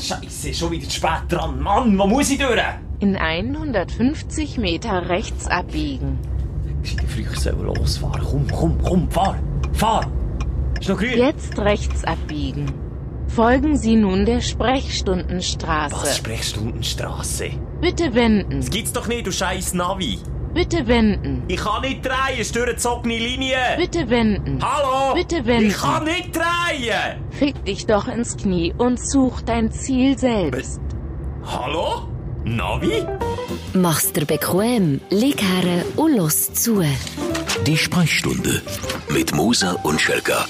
Scheiße, schon wieder zu spät dran. Mann, wo muss ich durch? In 150 Meter rechts abbiegen. Ich früher sollen losfahren. Komm, komm, komm, fahr. Fahr. Ist noch grün. Jetzt rechts abbiegen. Folgen Sie nun der Sprechstundenstraße. Was, Sprechstundenstraße? Bitte wenden. Das gibt's doch nicht, du scheiß Navi. Bitte wenden. Ich kann nicht drehen, es ist durchgezogene Linie. Bitte wenden. Hallo? Bitte wenden. Ich kann nicht drehen. Fick dich doch ins Knie und such dein Ziel selbst. Hallo? Navi? Mach's dir bequem, lieg her und los zu. Die Sprechstunde mit Musa und Schelka.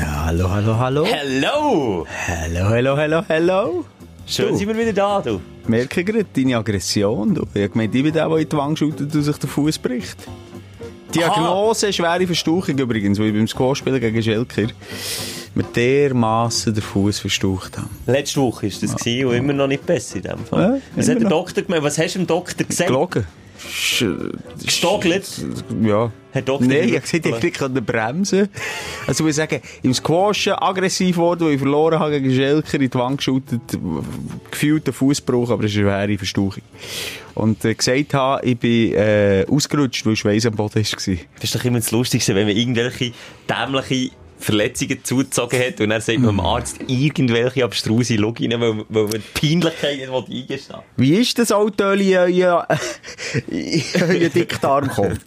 Ja, hallo, hallo, hallo. Hello. Hallo, hallo, hallo, hallo. Schön Du. sind wir wieder da, du. Merke gerade deine Aggression. Du. Ich habe gemeint, ich bin der, der in die Wange schaut und sich den Fuß bricht. Diagnose, schwere Verstauchung übrigens, weil ich beim Squash-Spielen gegen Schelker mit dermassen den Fuß verstaucht habe. Letzte Woche war das gewesen und immer noch nicht besser in dem Fall. Ja, Was hat der noch. Doktor gemeint? Was hast du dem Doktor gesagt? Gelogen. Gestockelt? Ja. Herr Doktor, Nein, ich ich nicht können bremsen. Also, ich sagen, im Squashen aggressiv geworden, wo ich verloren habe gegen Schelker, in die Wand geschüttet, gefühlt einen Fußbruch, aber es ist eine schwere Verstauchung. Und äh, gesagt habe, ich bin äh, ausgerutscht, weil Schweiß am Boden war. Das ist doch immer das Lustigste, wenn man irgendwelche dämliche Verletzungen zugezogen hat und dann sagt man dem Arzt irgendwelche abstruse Loginen, weil, weil man die Peinlichkeit nicht eingestehen will. Wie ist das Autöli in euer Dickdarm gekommen?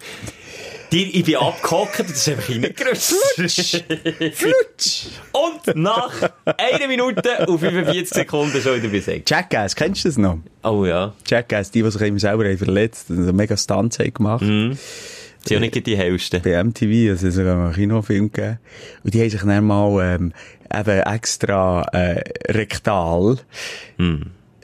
Die, ich bin abgehockt und das ist einfach reingerutscht. Flutsch! und nach einer Minute und 45 Sekunden schon wieder besägt. Jackass, kennst du das noch? Oh ja. Jackass, die, die sich immer selber haben verletzt und so mega Stunts haben gemacht. Das sind ja nicht die hellsten. bei MTV, also es sogar einen Kinofilm gegeben. Und die haben sich dann mal, ähm, eben extra, äh, rektal,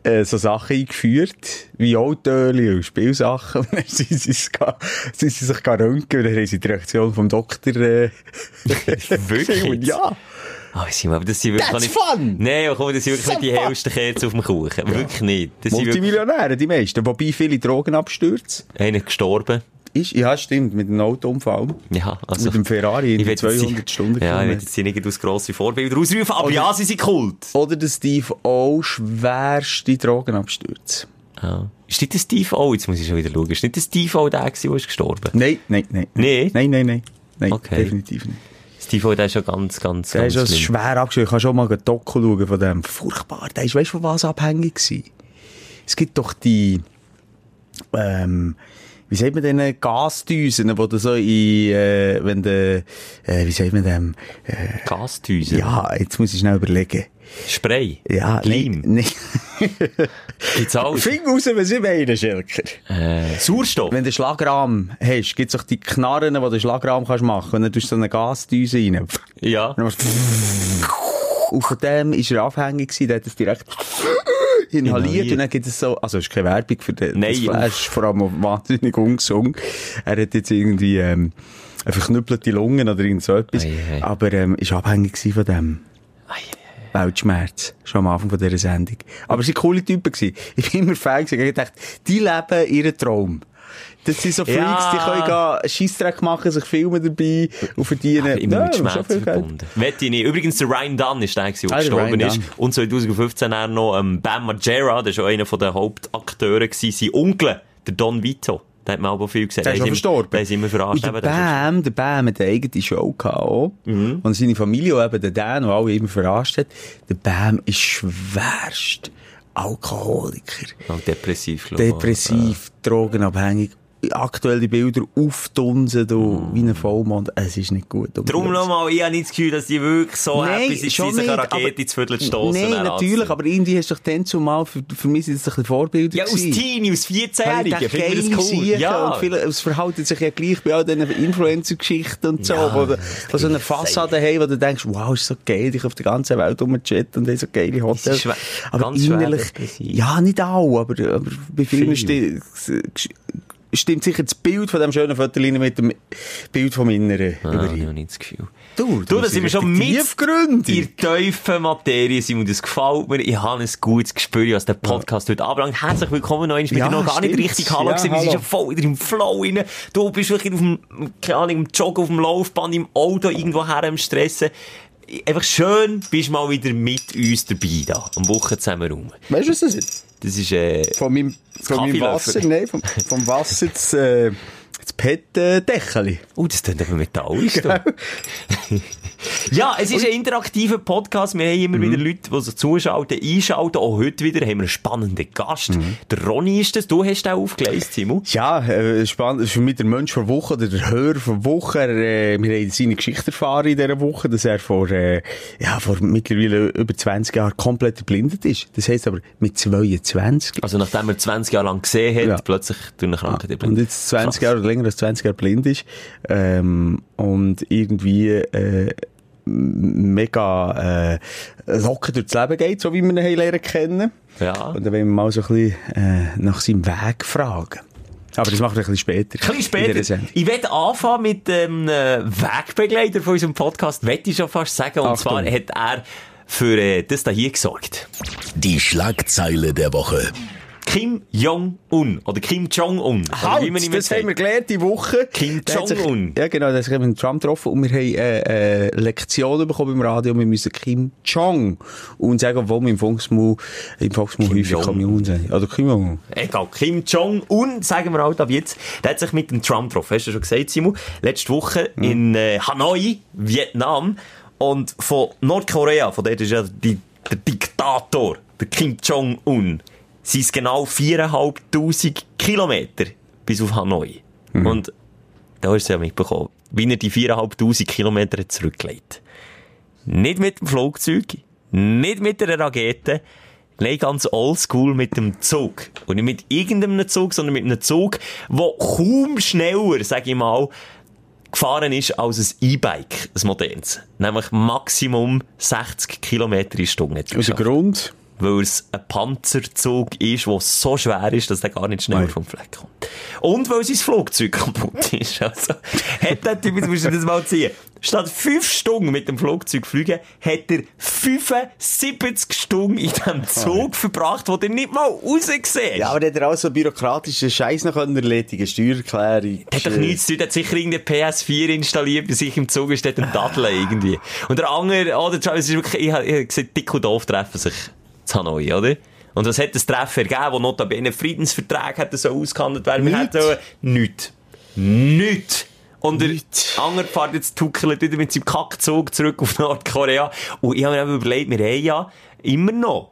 äh, so Sachen eingeführt, wie Autoöli und Spielsachen. Und dann sind sie, es ga- sind sie sich gar röntgen und dann haben sie die Reaktion vom Doktor, äh, Wirklich? Und ja. Ah, Simon, aber das sind wirklich That's nicht... fun! Nein, komm, das sind wirklich nicht die hellsten Kerzen auf dem Kuchen. Wirklich nicht. Das sind wirklich... Multimillionäre, die meisten. Wobei viele Drogenabstürze. Einer gestorben. Ist, ja, stimmt, mit einem Autounfall. Ja, also... Mit dem Ferrari in Ich will jetzt 200 sie- Stunden Ja, ich will jetzt nicht aus grosse Vorbilder ausrufen, aber ja, sie sind Kult. Oder der Steve O. schwerste Drogenabstürze. Ja. Ist nicht der Steve O, jetzt muss ich schon wieder schauen, ist nicht der Steve O der der ist gestorben? Nein, nein, nein. Nee? Nein, nein, nein. Nein, Okay. definitiv nicht. Steve O, der ist schon ganz, ganz, Der ganz ist schlimm. schwer abgeschrieben. Ich kann schon mal ein Doku schauen von dem. Furchtbar. Der ist, weißt du, von was abhängig gewesen? Es gibt doch die, ähm, wie sagt man denn, Gasdüsen, wo du so in, äh, wenn du, äh, wie sagt man dem, äh, Gasdüsen. ja, jetzt muss ich schnell überlegen. Spray. Ja, Leim. nein, Gibt's alles. Find raus, was ich meine, Schelker. Äh, Sauerstoff. Wenn du Schlagrahm hast, gibt's auch die Knarren, wo du Schlagramm kannst machen. Und dann tust du so eine Gasdüse rein. Ja. Und dann machst du- Und von dem ist er abhängig gewesen, der hat es direkt inhaliert, und dann gibt es so, also es ist keine Werbung für den, Nein, das Flash, vor allem wahnsinnig ungesungen. Er hat jetzt irgendwie, ähm, eine verknüppelte Lungen oder irgend so etwas, Ei, ei. aber, ähm, ist abhängig von dem. Ei, Weltschmerz. Schon am Anfang von dieser Sendung. Aber sie waren coole Typen gewesen. Ich bin immer Fan gewesen. Ich dachte, die leben ihren Traum. Das sind so Freaks, Ja. die können Scheissdreck machen, sich filmen dabei und verdienen. Aber immer mit Schmerz verbunden. Wette ich nicht. Übrigens, der Ryan Dunn ist der, der Ah, der gestorben ist. Und 2015 dann noch ähm, Bam Margera, der ist auch einer der Hauptakteure sein Onkel, der Don Vito. Der hat mir aber viel gesagt. Der ist verstorben. Haben sie immer verarscht. Und der der ist- Bam, der Bam hat eine eigene Show gehabt auch. Mhm. Und seine Familie, auch eben der Dan, der alle immer verarscht hat. Der Bam ist schwerst Alkoholiker. Und depressiv, glaube ich. Depressiv, drogenabhängig. Aktuelle Bilder aufdunsen, du, wie ein Vollmond. Es ist nicht gut. um Darum nochmal, ich habe nicht das Gefühl, dass die wirklich so Nein, happy sind, schon sich eine nicht, Rakete aber- ins Viertel zu stossen. Nein, natürlich, aber irgendwie hast du doch dann zumal, für, für mich sind das ein bisschen Vorbilder Ja, aus. Teenie, aus Weil ich 14-Jährigen, dachte, finde ich das cool. Ja. Und viele, es verhalten sich ja gleich bei all diesen Influencer-Geschichten und so, Ja, wo, wo so eine ist Fassade haben, wo du denkst, wow, ist so geil, ich auf der ganzen Welt rumchatten und habe so geile Hotels. Aber innerlich, ja, nicht alle, aber, aber bei vielen Viel. sti- stimmt sicher das Bild von dem schönen Foto mit dem Bild vom Inneren Ah, ich habe überein. nicht das Gefühl. Du, Du, da sind wir schon mit in tiefen Materie, Simon. Das gefällt mir. Ich habe ein gutes Gespür, was der Podcast heute anbelangt. Herzlich willkommen noch einmal. Ich Ja, bin noch gar nicht richtig Hallo Ja, gewesen. Wir sind schon voll wieder im Flow rein. Du bist wirklich auf dem, keine Ahnung, im Joggen, auf dem Laufband, im Auto irgendwo her am Stressen. einfach schön, bist mal wieder mit uns dabei da, am Wochen zusammen rum. Weißt du, was das ist? Das ist, äh, Von meinem, von meinem. Wasser, nein, vom, vom Wasser das, äh, das PET-Dächeli. oh, das klingt aber metallisch, du. Ja, es ist ein interaktiver Podcast. Wir haben immer wieder Leute, die sich zuschalten, einschalten. Auch heute wieder haben wir einen spannenden Gast. Der Ronny ist das. Du hast den aufgelesen, Simon. Ja, äh, spannend. Das ist für mich der Mensch der Woche oder der Hörer der Woche. Er, äh, wir haben seine Geschichte erfahren in dieser Woche, dass er vor, äh, ja, vor mittlerweile über 20 Jahren komplett erblindet ist. Das heisst aber mit 22. Also, nachdem er 20 Jahre lang gesehen hat, Ja. plötzlich durch eine Krankheit Ah, Und jetzt 20 Jahre oder länger als 20 Jahre blind ist. Ähm, und irgendwie, äh, mega, äh, locker durchs Leben geht, so wie wir ihn lernen kennen. Ja. Und dann wollen wir mal so ein bisschen, äh, nach seinem Weg fragen. Aber das machen wir ein bisschen später. Ein bisschen später. Ich werde anfangen mit dem äh, Wegbegleiter von unserem Podcast, wette ich schon fast sagen. Und Achtung. zwar hat er für äh, das da hier gesorgt. Die Schlagzeile der Woche. Kim Jong-un. Oder Kim Jong-un. Halt, das sagt. haben wir gelernt die Woche. Kim Jong-un. Ja, genau, da haben wir Trump getroffen und wir haben äh, äh, Lektionen bekommen im Radio. Wir müssen Kim Jong und sagen, obwohl wir im Volksmund, im Volksmund häufig. Kim sagen. Oder Kim Jong. Egal, Kim Jong-un, sagen wir halt ab jetzt, der hat sich mit dem Trump getroffen. Hast du schon gesagt, Simon? Letzte Woche in äh, Hanoi, Vietnam. Und von Nordkorea, von dort ist ja die, der Diktator, der Kim Jong-un, sind es genau 4'500 Kilometer bis auf Hanoi. Und da hast du ja mitbekommen, wie er die 4'500 Kilometer hat zurückgelegt. Nicht mit dem Flugzeug, nicht mit einer Rakete, nein, ganz oldschool mit dem Zug. Und nicht mit irgendeinem Zug, sondern mit einem Zug, der kaum schneller, sag ich mal, gefahren ist als ein E-Bike, ein modernes. Nämlich Maximum 60 Kilometer in Stunde. hat er Und der geschafft. Grund? Weil es ein Panzerzug ist, der so schwer ist, dass der gar nicht schneller Nein. vom Fleck kommt. Und weil sein Flugzeug kaputt ist. Also, hat der Typ, jetzt musst du das mal ziehen. Statt fünf Stunden mit dem Flugzeug fliegen, hat er 75 Stunden in diesem Zug verbracht, wo der nicht mal rausgesehen Ja, aber der hat er auch so bürokratischen Scheiß noch erledigen Steuererklärung. Hat doch nichts zu tun, der hat sicher irgendeine PS4 installiert, bei sich im Zug ist dort ein Daddeln irgendwie. Und der andere, oh, der Travis ist wirklich, ich ich dick und doof treffen sich Hanoi, oder? Und was hat das Treffen ergeben, wo notabene Friedensvertrag hätte so ausgehandelt werden? Wir hätten nichts. Nichts. Und der andere fährt jetzt tuckelt wieder mit seinem Kackzug zurück auf Nordkorea. Und ich habe mir eben überlegt, wir haben ja immer noch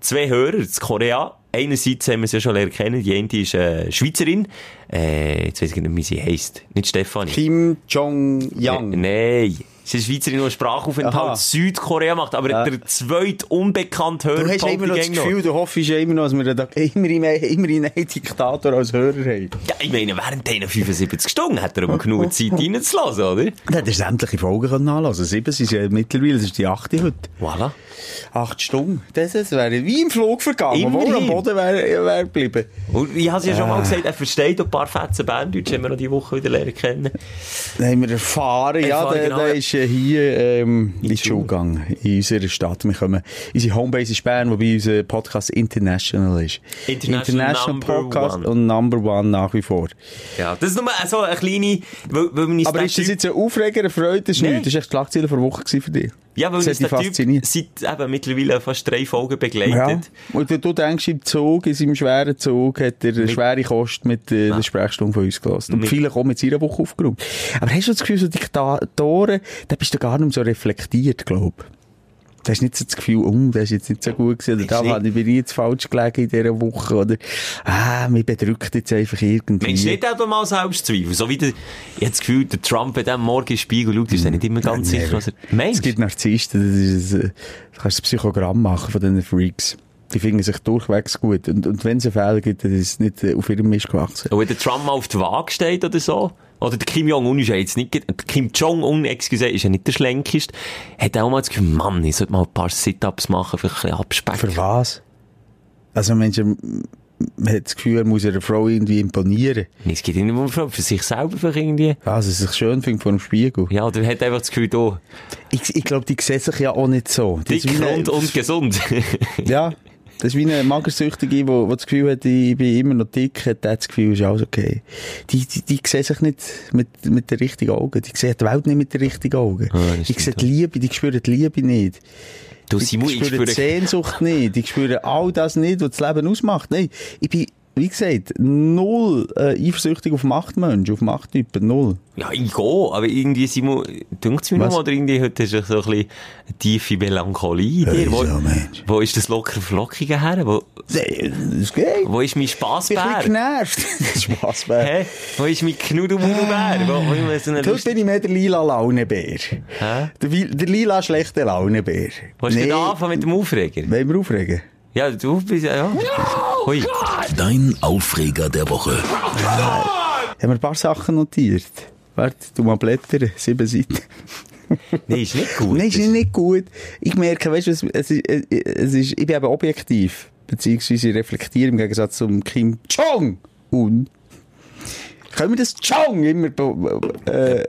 zwei Hörer in Korea. Einerseits haben wir sie ja schon lernen kennen. Die eine ist äh, Schweizerin. Äh, jetzt weiß ich nicht, wie sie heisst. Nicht Stefanie. Kim Jong-yang. Nein. Sie ist Schweizerin, die einen Sprachaufenthalt in Südkorea macht, aber der zweite unbekannte Hörer Du hast immer noch das Gefühl, du hoffst ja immer noch, dass wir da immer, immer, immer einen Diktator als Hörer haben. Ja, ich meine, während diesen 75 Stunden hat er aber genug Zeit reinzulassen, oder? Dann hätte er sämtliche Folgen können nachlassen Sieben sind ja mittlerweile, das ist die achte heute. Voilà. Acht Stunden. Das, wäre wie im Flug vergangen, er am Immerhin. Boden wäre wär geblieben. Und ich habe es ja schon mal gesagt, er versteht ein paar Fetzen Berndeutsch, haben wir noch die Woche wieder lernen kennen. Dann haben wir erfahren, ja, Erfahren, der, genau. der ist äh, hier ähm, in die Schule. Gegangen, in unserer Stadt. Wir kommen, unsere Homebase ist Bern, wobei unser Podcast international ist. International Number Podcast One. und Number One nach wie vor. Ja, das ist nur so eine kleine, weil, weil Aber ist das jetzt ein Aufreger, eine Freude? Das ist Nein. nichts. Das war echt die Schlagzeile vor Woche gewesen für dich. Ja, weil uns der Typ seit eben mittlerweile fast drei Folgen begleitet. Ja. Und wenn du denkst, im Zug, in seinem schweren Zug, hat er eine schwere Kost mit äh, der Sprechstunde von uns gelassen. Und Mit- viele kommen mit seiner Woche aufgeräumt. Aber hast du das Gefühl, so Diktatoren, da bist du gar nicht mehr so reflektiert, glaub Du hast nicht so das Gefühl, oh, das ist jetzt nicht so gut gewesen, oder da habe ich bin ich jetzt falsch gelegen in dieser Woche, oder, ah, mich bedrückt jetzt einfach irgendwie. Meinst du nicht auch mal Selbstzweifel? So wie der, ich das Gefühl, der Trump hat am Morgen Spiegel schaut, ist er nicht immer ganz Ja, sicher, was er... Meinst Es gibt Narzissten, das ist, äh, du kannst ein Psychogramm machen von diesen Freaks. Die finden sich durchwegs gut. Und, und wenn es einen Fehler gibt, dann ist es nicht äh, auf ihrem Mist gewachsen. Und wenn der Trump mal auf die Waage steht oder so, oder der Kim Jong-un ist ja jetzt nicht, der Kim Jong-un, excuse, ist ja nicht der schlenkeste, hat er auch mal das Gefühl, Mann, ich sollte mal ein paar Sit-Ups machen, vielleicht ein bisschen abspecken. Für was? Also, Menschen, man hat das Gefühl, er muss einer Frau irgendwie imponieren. Nee, Es geht nicht nur für für sich selber vielleicht irgendwie. Also, sich schön findet vor dem Spiegel. Ja, oder hat einfach das Gefühl, du, Ich, ich glaube, die sehen sich ja auch nicht so. Dick, eine- rund und gesund. Ja. Das ist wie eine Magersüchtige, die, die das Gefühl hat, ich bin immer noch dick, hat das Gefühl, ist alles okay. Die, die, die sehen sich nicht mit, mit den richtigen Augen. Die sehen die Welt nicht mit den richtigen Augen. Ah, die sehen die Liebe, die spüren die Liebe nicht. Du, Simon, ich spüren die spüre... Sehnsucht nicht. Die spüren all das nicht, was das Leben ausmacht. Nein, ich bin, wie gesagt, null äh, eifersüchtig auf Machtmenschen, auf Machttypen, null. Ja, ich gehe, aber irgendwie, Simon, dünkt's mir Was? noch, oder irgendwie heute hast du so ein bisschen tiefe Melancholie in dir. Wo, Mensch? wo ist das locker Flockige her? Wo, Nee, Das geht. wo ist mein Ich bin Spassbär? genervt. Spaß, Bär. Hä? Wo ist mein Knudelmudelbär? Wo, wo so Lust... bin ich mehr der lila Launebär. Hä? Der, der lila schlechte Launebär. Willst du nicht anfangen mit dem Aufreger? Wollen wir aufregen? Ja, du bist ja... ja. Hui. Dein Aufreger der Woche. Ich habe mir ein paar Sachen notiert. Warte, du mal blättern. Sieben Seiten. Nein, ist nicht gut. Nein, ist nicht gut. Ich merke, weißt du, es, es, ist, es ist, ich bin eben objektiv. Beziehungsweise ich reflektiere im Gegensatz zum Kim Jong-un. Können wir das Jong immer äh,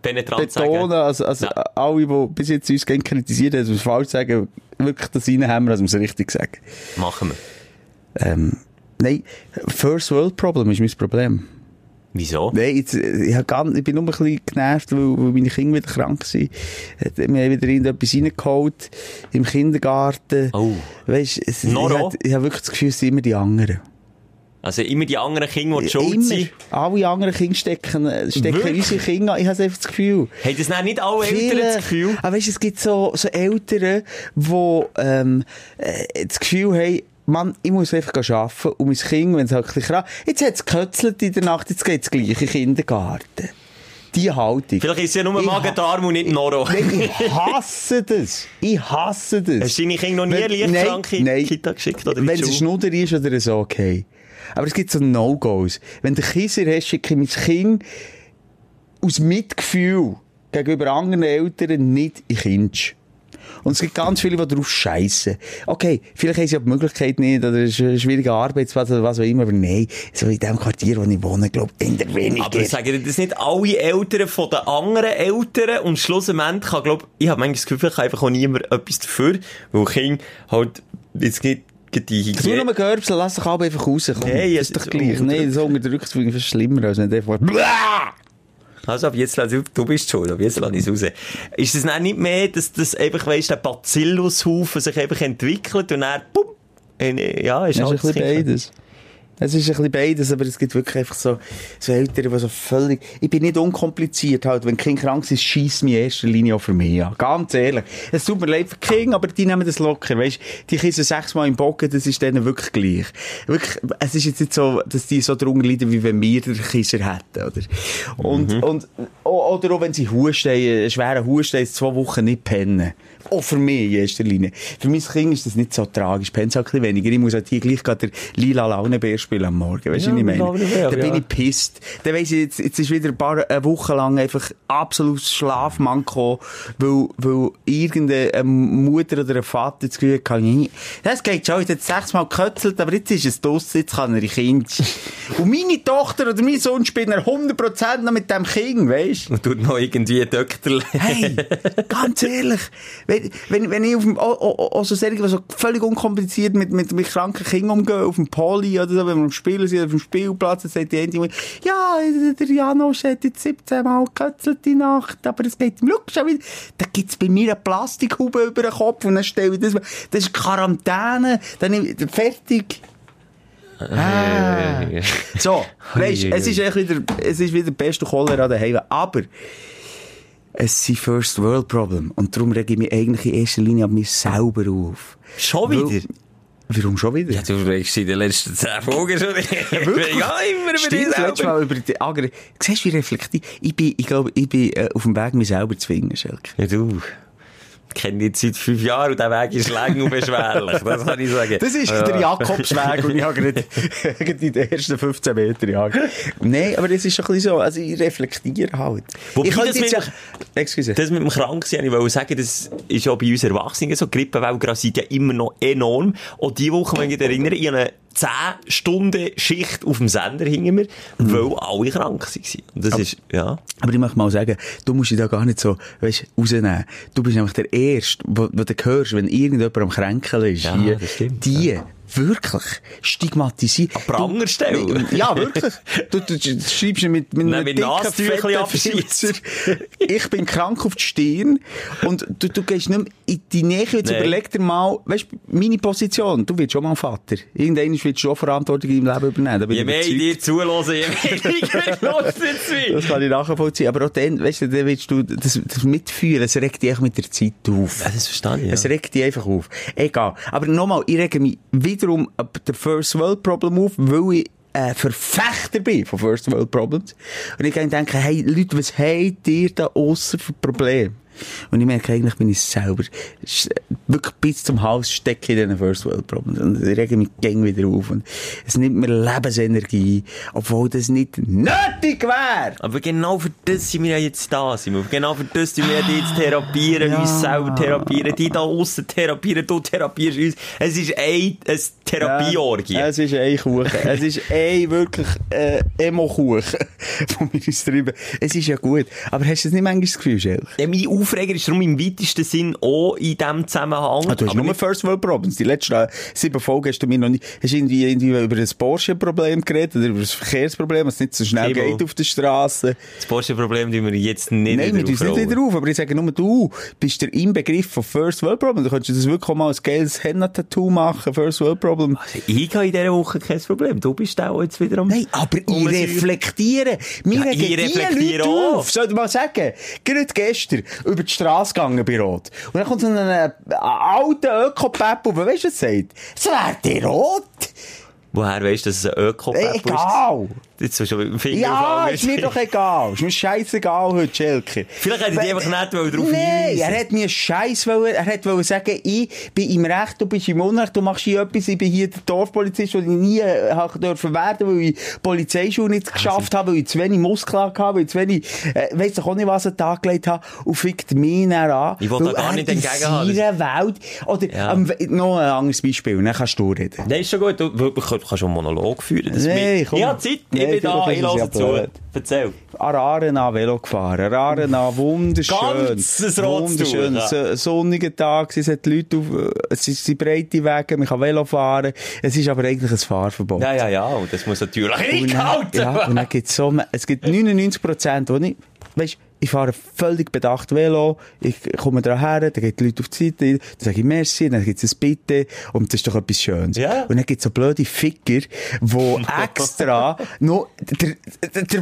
Penetrant betonen, sagen. also, also Ja. alle, die bis jetzt uns kritisiert haben, es falsch sagen, wirklich das reinhämmern, dass wir es richtig sagen. Machen wir. Ähm, nein, First World Problem ist mein Problem. Wieso? Nein, jetzt, ich, ganz, ich bin nur ein bisschen genervt, weil, weil meine Kinder wieder krank. Äh, Wir haben wieder irgendetwas reingeholt im Kindergarten. Oh. Weißt, es, ich, hab- ich habe wirklich das Gefühl, es sind immer die anderen. Also immer die anderen Kinder, die die schuld sind. Alle anderen Kinder stecken, äh, stecken Wirklich? unsere Kinder an. Ich habe einfach das Gefühl. Haben das dann nicht alle Eltern das Gefühl? Aber weißt, es gibt so, so Eltern, die ähm, äh, das Gefühl haben, Mann, ich muss einfach arbeiten und mein Kind, wenn es halt ein bisschen krank jetzt hat es gekötzelt in der Nacht, jetzt geht es gleich in den Kindergarten. Die Haltung. Vielleicht ist es ja nur Magen-Darm und nicht Noro. Nein, ich hasse das. Ich hasse das. Hast du deine Kinder noch nie leicht krank in die. Kita geschickt oder Wenn es ein? Schnuder ist oder so, okay. Aber es gibt so No-Gos. Wenn du Kisser hast, schicke ich mein Kind aus Mitgefühl gegenüber anderen Eltern nicht in Kinsch. Und es gibt ganz viele, die darauf scheissen. Okay, vielleicht haben sie ja die Möglichkeit nicht, oder es ist ein schwieriger Arbeitsplatz oder was auch immer, aber nein, so in dem Quartier, wo ich wohne, glaube ich, in der weniger. Aber sagen das nicht alle Eltern von den anderen Eltern und schlussendlich kann, glaub, ich habe manchmal das Gefühl, ich kann einfach auch niemand etwas dafür, weil Kinder halt, jetzt nicht, die Nur Hygiene... noch Görbsel, lass dich aber einfach raus. Komm, Nein, das ist doch gleich. Nein, so unterdrückt finde ich fast schlimmer, als wenn der einfach... Also, ab jetzt, lasse ich- du bist schuld, ab jetzt lasse ich es raus. Ist es dann nicht mehr, dass das einfach, weisst, der Bacillushaufen sich einfach entwickelt und dann, bumm, ja, ist Es ist ein bisschen beides. Es ist ein bisschen beides, aber es gibt wirklich einfach so, so Eltern, die so völlig, ich bin nicht unkompliziert halt, wenn ein Kind krank ist, schießt mich in erster Linie auch für mich an. Ganz ehrlich. Es tut mir leid für Kinder, aber die nehmen das locker, weißt Die kissen sechsmal im Bocken, das ist denen wirklich gleich. Wirklich, es ist jetzt nicht so, dass die so drunter leiden, wie wenn wir den Kisser hätten, oder? Und, und, o- oder auch wenn sie husten, einen schweren Husten, zwei Wochen nicht pennen. Auch für mich in erster Linie. Für mein Kind ist das nicht so tragisch. Pennt halt ein bisschen weniger. Ich muss halt hier gleich gerade der lila Launebär spielen am Morgen. Weißt du, Ja, was ich meine? Launebär, Da bin ja. ich pisst. Dann weiss ich, jetzt, jetzt ist wieder ein paar eine Woche lang einfach absolut Schlafmanko, weil, weil irgendeine Mutter oder ein Vater das Gefühl hat, «Ih, das geht schon, jetzt hat sechsmal gekötzelt, aber jetzt ist es draussen, jetzt kann er in Kind. Und meine Tochter oder mein Sohn spielen 100% noch mit dem Kind, weißt Und tut noch irgendwie Doktor. Hey, ganz ehrlich, wenn, wenn, wenn ich auf dem, auch, auch, auch so die so völlig unkompliziert mit, mit, mit kranken Kindern umgehen, auf dem Poli oder so, wenn am Spielen sind, auf dem Spielplatz, dann sagt die eine, ja, der Janosch hat jetzt 17 Mal gekötzelt die Nacht, aber es geht ihm Glück schon wieder. Dann gibt's bei mir eine Plastikhaube über den Kopf und dann stelle ich das, das ist Quarantäne, dann ich, fertig. Ah. So, weisst, es ist echt wieder, es ist wieder beste Cholera daheim, aber es sind First World Problem und darum rege ich mich eigentlich in erster Linie an mir selber auf. Schon wieder? Warum schon wieder? Ja, du regst in den letzten zehn Folgen schon. wirklich? Ja, immer über dich Stimmt, letztes selber. Mal über die Agri. Siehst du, wie reflektiert? Ich bin, ich glaube, ich bin äh, auf dem Weg, mich selber zu finden, Schelke. Ja, du. Ich kenne dich seit fünf Jahren und der Weg ist lang und beschwerlich. Das kann ich sagen. Das ist der Jakobsweg und ich habe gerade, den ersten 15 Metern jagen. Nein, aber das ist schon ein bisschen so. Also ich reflektiere halt. Wobei ich das ja... mit- Excuse. Das mit dem Kranksein, ich wollte sagen, das ist auch bei uns Erwachsenen so. Die Grippewelle grassiert ja immer noch enorm. Und die Woche, wenn ich mich erinnere, ich habe 10 Stunden Schicht auf dem Sender hinter mir, weil alle krank waren. Und das ist, ja. Aber ich möchte mal sagen, du musst dich da gar nicht so, weißt, rausnehmen. Du bist nämlich der Erste, wo, wo du hörst, wenn irgendjemand am Kränkeln ist, Ja, hier, das stimmt, die, wirklich, stigmatisiert. An Prangerstelle. Ja, wirklich. Du, du, du schreibst mit, mit einem dicken, fetten. Ich bin krank auf die Stirn. Und du, du gehst nicht mehr in die Nähe. Jetzt Nein. überleg dir mal, weißt meine Position. Du wirst schon mal Vater. Irgendwann willst du schon Verantwortung deinem Leben übernehmen. Je ich mehr ich dir zulasse, je weniger Lust es Das kann ich nachvollziehen. Aber auch dann, weißt du, dann willst du das, das mitfühlen. Es regt dich mit der Zeit auf. Ja, das verstehe ich, Es ja. regt dich einfach auf. Egal. Aber nochmal, ich rege mich wiederum der First World Problem auf, weil ich ein Verfechter bin von First World Problems. Und ich kann denken, hey, Leute, was habt ihr da aussen für Probleme? Und ich merke, eigentlich bin ich selber wirklich bis zum Hals stecke in diesen First World Problems. Und ich rege mich gäng wieder auf. Und es nimmt mir Lebensenergie, obwohl das nicht nötig wäre. Aber genau für das sind wir ja jetzt da, Simon. Genau für das sind wir ja jetzt therapieren, Ja. uns selber therapieren, die da aussen therapieren, du therapierst uns. Es ist ein, ein Therapieorgie. Ja, es ist ein Kuchen. es ist ein wirklich äh, Emo-Kuchen, von mir uns drüber. Es ist ja gut. Aber hast du das nicht manchmal das Gefühl, Schelch? Ja, mein Aufreger ist darum im weitesten Sinn auch in diesem Zusammenhang. Ah, du hast Aber nur First World Problems. Die letzten äh, sieben Folgen hast du mir noch nicht, hast irgendwie, irgendwie über das Porsche-Problem geredet oder über das Verkehrsproblem, dass es nicht so schnell Timo. geht auf der Straße. das Porsche-Problem tun wir jetzt nicht Nein, wir wieder tun es nicht wieder auf, aber ich sage nur, du bist der Inbegriff von First World Problem. Du könntest das wirklich mal als geiles Henna-Tattoo machen, First World Problem. Also, Ich habe in dieser Woche kein Problem. Du bist auch jetzt wieder am... Nein, aber ich reflektiere. Wir Ja, regen die Leute auf. Soll ich mal sagen? Gerade gestern über die Straße gegangen bei Rot. Und dann kommt so ein äh, alter Öko-Peppel, der weißt du, was sagt? Es wäre Rot. Woher weißt du, dass es ein öko Ey, egal. Jetzt hast du mit Finger Ja, ist mir doch egal. Ist mir scheißegal heute, Schelker. Vielleicht hätte ich dich einfach nicht darauf Nein, hinweisen er hat mir Scheiß wollen, er hat wollen sagen, ich bin im Recht, du bist im Unrecht, du machst hier etwas, ich bin hier der Dorfpolizist, den ich nie äh, hab dürfen werden, weil ich Polizeischule nicht geschafft habe, weil ich zu wenig Muskeln hatte, weil ich zu wenig, äh, weiss doch auch nicht, was er da gelegt habe, und fickt mich dann an. Ich will da gar nicht in entgegenhalten. seiner Welt, oder, Ja. ähm, noch ein anderes Beispiel, dann kannst du reden. Nein, ist schon gut. Du, du kannst schon einen Monolog führen. Das Nee, mit- komm. Habe Zeit. Ich bin da. Ich höre zu. blöd. Erzähl. An Arena Velo gefahren. Arena, wunderschön. Ganzes Wunderschön. ja. So, sonniger Tag, es hat Leute auf, äh, es sind- sind breite Wege, man kann Velo fahren. Es ist aber eigentlich ein Fahrverbot. Ja, ja, ja. Und das muss natürlich eingehalten dann, ja, und dann gibt's so, es gibt 99 Prozent, wo ich, weisst, ich fahre völlig bedacht Velo, ich komme da her, dann gehen die Leute auf die Seite, dann sage ich Merci, dann gibt's ein Bitte, und das ist doch etwas Schönes. Ja. Und dann gibt's so blöde Ficker, die extra noch den,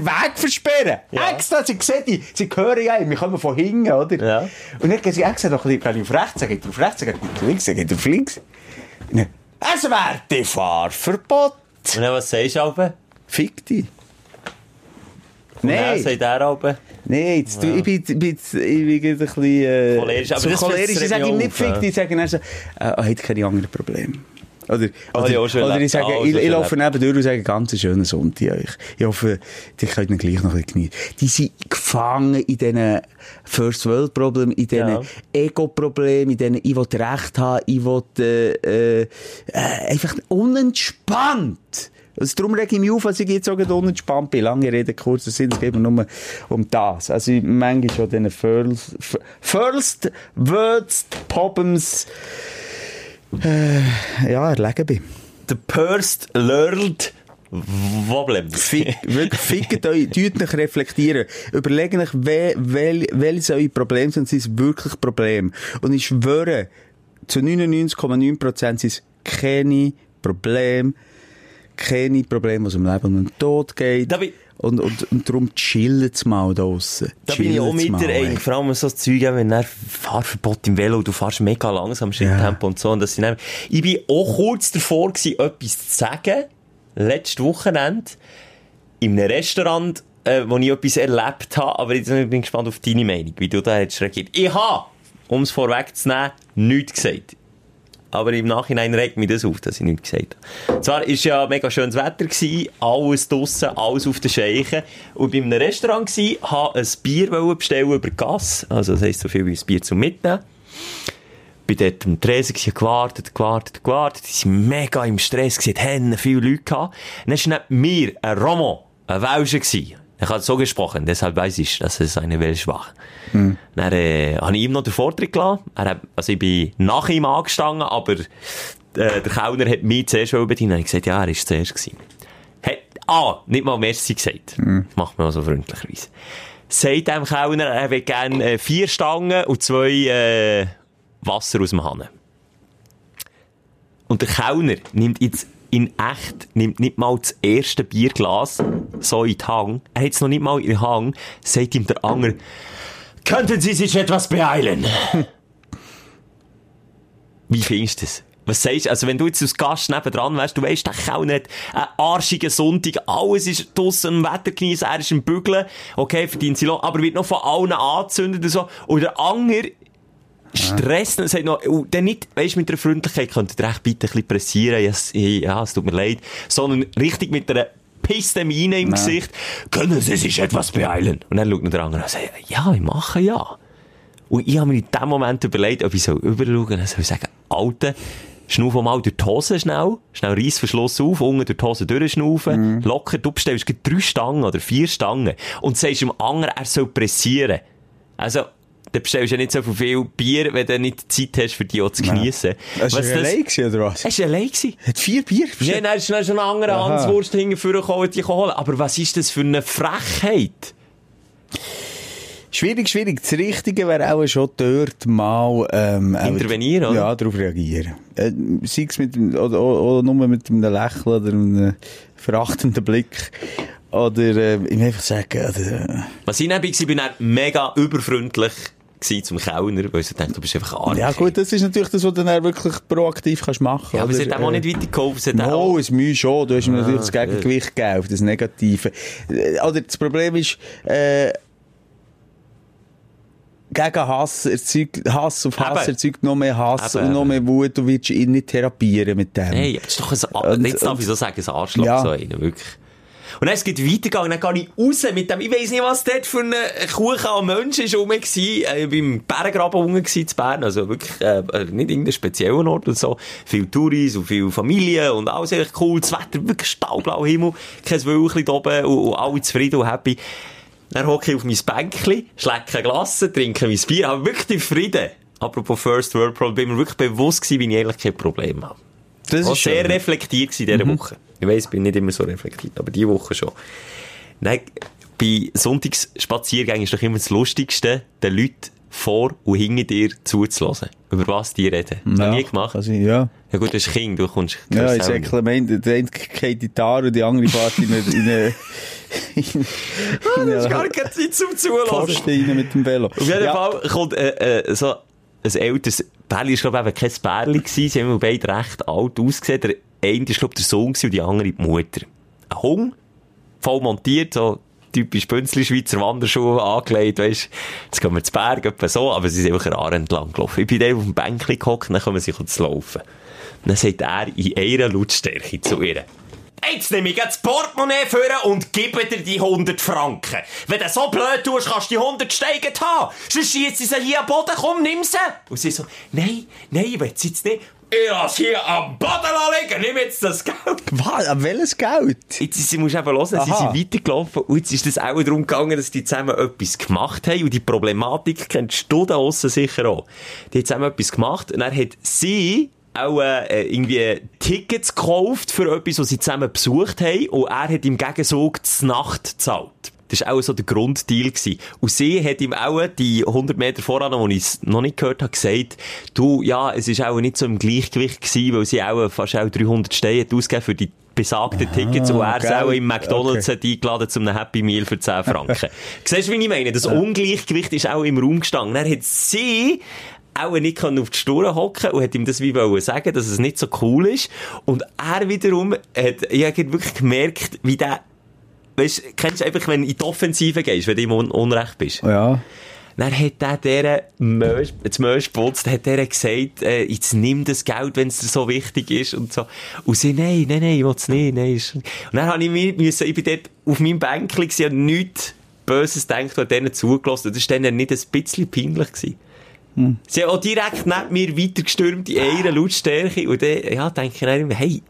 Weg versperren. Ja. Extra, sie sehen, die, sie hören ja, wir kommen von hinten, oder? Ja. Und dann gehen sie extra noch ein bisschen auf rechts, dann geht auf rechts, dann geht auf links, dann geht auf links. Dann, Es wäre Fahrverbot. Und dann, was sagst du, Albe? Fick dich. Nein. sagt er, Albe? Nein, jetzt, du, ich bin, ich bin, ich bin ein bisschen, äh, Cholerisch, aber so das cholerisch. Ich sage ihm nicht fick ja. ich sage dann so, äh, er hat keine anderen Probleme. Oder, Oh, oder, ja, oder ich sage, Ah, auch ich, ich laufe erlebt. nebendurch und sage, ganz schönen Sonntag euch. Ich hoffe, die könnt ihn gleich noch ein bisschen genießen. Die sind gefangen in diesen First World Problemen, in diesen Ja. Ego-Problemen, in diesen, ich will Recht haben, ich will, äh, äh, äh, einfach unentspannt. Also darum rege ich mich auf, als ich jetzt auch unentspannt bin. Lange Rede, kurzer Sinn, es geht mir nur um das. Also ich manchmal schon diesen First, First Words Problems äh, ja, erlegen bin. The First Learned Problem. Fick, wirklich, fickt euch, tut euch reflektieren. Überlegt euch, wel, wel, welche eure Probleme sind, sind es wirklich Probleme. Und ich schwöre, zu 99,9% sind es keine Probleme, keine Probleme, was um Leben und Tod geht. Und, und, und darum chillt mal draussen. Da bin ich auch mit der ey. Vor allem so Zeug, wenn er Fahrverbot im Velo, du fährst mega langsam, Schritttempo und so. Und das sind dann, ich bin auch kurz davor gewesen, etwas zu sagen. Letztes Wochenende. In einem Restaurant, äh, wo ich etwas erlebt habe. Aber jetzt bin ich gespannt auf deine Meinung, wie du da jetzt reagiert. Ich habe, um es vorwegzunehmen, nichts gesagt. Aber im Nachhinein regt mich das auf, dass ich nichts gesagt habe. Zwar war ja mega schönes Wetter, gewesen, alles draussen, alles auf den Scheichen. Und bei einem Restaurant gsi, habe ein Bier bestellen über Gasse. Also, das heisst so viel wie ein Bier zum Mitnehmen. bin dort am Tresen gewartet, gewartet, gewartet. Die waren mega im Stress hatten viele Leute gehabt. Dann ist neben mir ein Romo, ein Welscher. Er hat so gesprochen, deshalb weiss ich, dass es eine Welsch war. Dann, äh, habe ich ihm noch den Vortritt gelassen. Er hat, also ich bin nach ihm angestanden, aber, äh, der Kellner hat mich zuerst bedient. Dann habe ich gesagt, ja, er war zuerst gewesen. Hat, ah, nicht mal Merci gesagt. Das macht man auch so freundlicherweise. Sagt dem Kellner, er will gerne äh, vier Stangen und zwei, äh, Wasser aus dem Hahn. Und der Kellner nimmt jetzt in echt, nimmt nicht mal das erste Bierglas so in den Hang. Er hat es noch nicht mal in den Hang, sagt ihm der Anger, könnten Sie sich etwas beeilen? Wie findest du das? Was sagst du? Also, wenn du jetzt als Gast nebendran wärst, du weißt, der Kellner hat einen arschigen Sonntag, alles ist draussen im Wetter genießen, er ist im Bügeln, okay, verdient sie Lohn, aber wird noch von allen angezündet und so. Und der Anger stressen und sagt noch, und dann nicht, weisst, mit einer Freundlichkeit könntet ihr echt bitte ein bisschen pressieren, ja, es- ja, es tut mir leid, sondern richtig mit einer Piste Miene im Gesicht, können Sie sich etwas beeilen? Und dann schaut noch der andere und sagt, ja, ich mache ja. Und ich habe mir in dem Moment überlegt, ob ich so überschauen soll, soll sagen, Alter, schnauf mal durch die Hose schnell, schnell Reissverschluss auf, unten durch die Hose durchschnaufen, locker, du bestellst drei Stangen oder vier Stangen. Und sagst dem anderen, er soll pressieren. Also, dann bestellst du ja nicht so viel Bier, wenn du nicht Zeit hast, für die auch zu geniessen. Das war allein gewesen, oder was? Er war allein. gewesen. Hat vier Bier bestellt? dann ist dann schon ein anderer. Hanswurst hingeführt gekommen, die holen. Aber was ist das für eine Frechheit? Schwierig, schwierig. Das Richtige wäre auch schon dort mal, ähm, Intervenieren, oder? Ja, darauf reagieren. Äh, sei es mit, oder, oder, nur mit einem Lächeln oder einem verachtenden Blick. Oder, äh, ihm einfach sagen, oder, äh, Was ich nebei war, bin ich mega überfreundlich gewesen zum Kellner, weil so dachte, du bist einfach arg. ja gut, das ist natürlich das, was du dann wirklich proaktiv kannst machen Ja, aber es oder, hat auch äh, nicht weitergeholfen. Es auch... No, es Mühe schon. Du hast ihm natürlich das. Gegengewicht gegeben auf das Negative. Äh, Oder das Problem ist, äh, gegen Hass erzeugt, Hass auf Hass Eben. erzeugt noch mehr Hass Eben, und noch mehr Wut. Du willst ihn nicht therapieren mit dem. Hey, das ist doch ein, Und- jetzt darf und- ich so sagen, ein Arschloch, Ja. so einer, wirklich. Und dann ist es geht weitergegangen, dann gehe ich raus mit dem, ich weiss nicht, was dort für ein Kuchen an Mensch ist rum gewesen, äh, beim Berggraben unten gewesen, zu Bern, also wirklich, äh, äh, nicht irgendein spezieller Ort und so, viel Touris und viel Familie und alles echt cool, das Wetter, wirklich staubblauer Himmel, kein Wölkchen da oben und, und alle zufrieden und happy. Dann hocke ich auf mein Bänkchen, schlecke ein Glas, trinke mein Bier, habe wirklich Frieden. Apropos First World Problem, bin mir wirklich bewusst gewesen, wie ich eigentlich kein Problem habe. das ist sehr reflektiert in dieser Mhm. Woche. Ich weiss, ich bin nicht immer so reflektiert, aber diese Woche schon. Nein, bei Sonntagsspaziergängen ist doch immer das Lustigste, den Leuten vor und hinter dir zuzulassen. Über was die reden. Ja. Noch nie gemacht. Also, ja. Ja gut, du bist Kind, du kommst... Ja, ich nicht. Clement, der eine geht die Gitarre und die andere fährt in eine, in eine, in Ah, das ist gar eine keine Zeit zum. Posten rein mit dem Velo. Auf jeden Ja. Fall kommt äh, äh, so ein älteres Bärli, ist glaube ich kein Bärli gewesen, sie haben beide recht alt ausgesehen. Der eine ich der Sohn und die andere die Mutter. Ein Hund, voll montiert, so typisch Bünzli Schweizer Wanderschuhe angelegt, weisst, jetzt gehen wir zu Berg, etwa so, aber sie sind einfach eine Aare entlang gelaufen. Ich bin dann auf dem Bänkchen gehockt, dann kommen sie zu laufen. Dann sagt er in einer Lautstärke zu ihr, Jetzt nehme ich jetzt das Portemonnaie vor und gebe dir die 100 Franken. Wenn du so blöd tust, kannst du die 100 steigend haben. Sonst schießt sie hier am Boden, komm, nimm sie. Und sie so, nein, nein, ich will sie jetzt nicht. Ich lasse hier am Boden liegen, nimm jetzt das Geld. Was? An welches Geld? Jetzt sie musst du eben hören, sie Aha. sind weitergelaufen und jetzt ist es auch darum gegangen, dass die zusammen etwas gemacht haben und die Problematik kennst du da aussen sicher auch. Die haben zusammen etwas gemacht und dann hat sie auch äh, irgendwie Tickets gekauft für etwas, was sie zusammen besucht haben und er hat im Gegenzug die Nacht gezahlt. Das war auch so der Grunddeal. Gewesen. Und sie hat ihm auch die 100 Meter voran, wo ich es noch nicht gehört habe, gesagt, du, ja, es ist auch nicht so im Gleichgewicht gewesen, weil sie auch fast auch 300 Steine ausgegeben für die besagten Tickets und er ist geil. auch im McDonalds Okay. hat eingeladen zu einem Happy Meal für 10 Franken. Siehst du, wie ich meine? Das Ungleichgewicht ist auch im Raum gestanden. Er hat sie auch nicht auf die Stur hocken und hat ihm das wie wollen sagen, dass es nicht so cool ist. Und er wiederum hat, ich habe wirklich gemerkt, wie der, weißt, kennst du einfach, wenn du in die Offensive gehst, wenn du im Un Unrecht bist? Ja. Dann hat der Mösch, das Mösch geputzt, hat der gesagt, äh, jetzt nimm das Geld, wenn es dir so wichtig ist und so. Und sie, nein, nein, nein, ich will es nicht, nein. ist- Und dann habe ich mir müssen, ich bin dort auf meinem Bänkchen und nichts Böses gedacht, und denen zugelassen. Das war dann nicht ein bisschen peinlich gewesen. Sie haben auch direkt neben mir weitergestürmt in einer Lautstärke. Und dann, ja, denke ich dann immer, hey,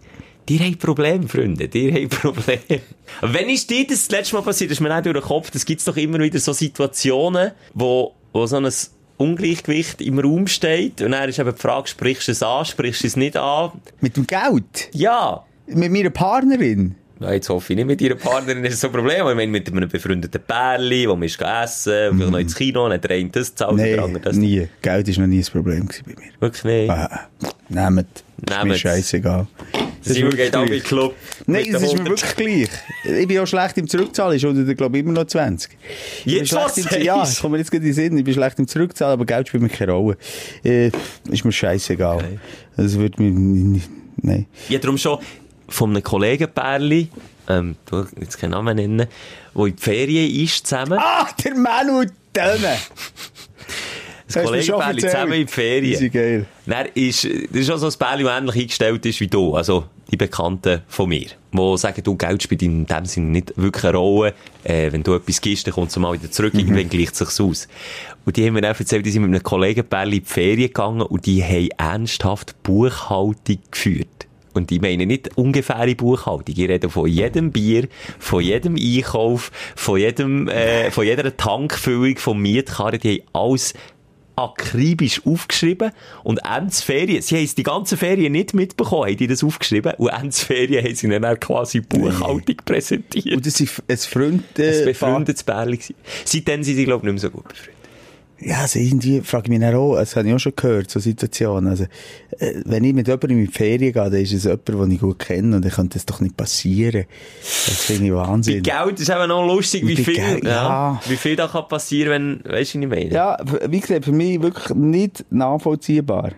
die haben Probleme, Freunde. Die haben Probleme. Aber Wenn ist dir das, das letzte Mal passiert, ist mir nicht durch den Kopf, das gibt's doch immer wieder so Situationen, wo, wo so ein Ungleichgewicht im Raum steht. Und dann ist eben die Frage, sprichst du es an, sprichst du es nicht an? Mit dem Geld? Ja. Mit meiner Partnerin? Ja, jetzt hoffe ich nicht mit ihrer Partnerin ist so ein Problem. Ich meine, mit einem befreundeten Pärli, wo man ist essen, und will noch ins Kino, dann der das zahlt, der andere das. nie. Geld ist noch nie ein Problem bei mir. Wirklich nicht. Ah, nehmt. Ist mir scheißegal. Das ist geht auch gleich. Club. Nein, das ist mir 100. wirklich gleich. Ich bin auch schlecht im Zurückzahlen. Ich schulde glaube immer noch 20. Ich bin Jetzt, was im, Ja, ich komme mir jetzt gerade in den Sinn. Ich bin schlecht im Zurückzahlen, aber Geld spielt mir keine Rolle. Äh, ist mir scheißegal. Okay. Das wird mir, nein. Ja, darum schon von einem Kollegenpärli, ähm, du jetzt keinen Namen nennen, wo in die Ferien ist zusammen. Ah, der Manu Döne! Das Kollegenpärli zusammen in die Ferien. sind geil. Dann ist, das ist auch so ein Pärli, das ähnlich eingestellt ist wie du. Also, die Bekannten von mir. Die sagen, du, Geld spielt in dem Sinne nicht wirklich eine Rolle. Äh, wenn du etwas gibst, dann kommt es mal wieder zurück. Mhm. Irgendwann gleicht es sich aus. Und die haben mir dann erzählt, die sind mit einem Kollegenpärli in die Ferien gegangen und die haben ernsthaft Buchhaltung geführt. Und ich meine nicht ungefähre Buchhaltung. Ich rede von jedem Bier, von jedem Einkauf, von jedem, äh, von jeder Tankfüllung, vom Mietkarren. Die haben alles akribisch aufgeschrieben und Ende Ferien, sie haben es die ganze Ferien nicht mitbekommen, haben die das aufgeschrieben und Ende Ferien haben sie dann auch quasi Buchhaltung präsentiert. Und das ist ein Freund, ein äh, befreundetes Pärchen. Seitdem sind sie, glaube ich, nicht mehr so gut befreundet. Ja, also irgendwie frage ich mich auch, das habe ich auch schon gehört, so Situationen. Also, äh, wenn ich mit jemandem in die Ferien gehe, dann ist es jemand, den ich gut kenne und dann könnte das doch nicht passieren. Das finde ich Bei Wahnsinn. Geld ist eben noch lustig, wie Bei viel, Geld, ja. wie viel da kann passieren, wenn, weißt du, was ich meine? Ja, wie gesagt, für mich wirklich nicht nachvollziehbar.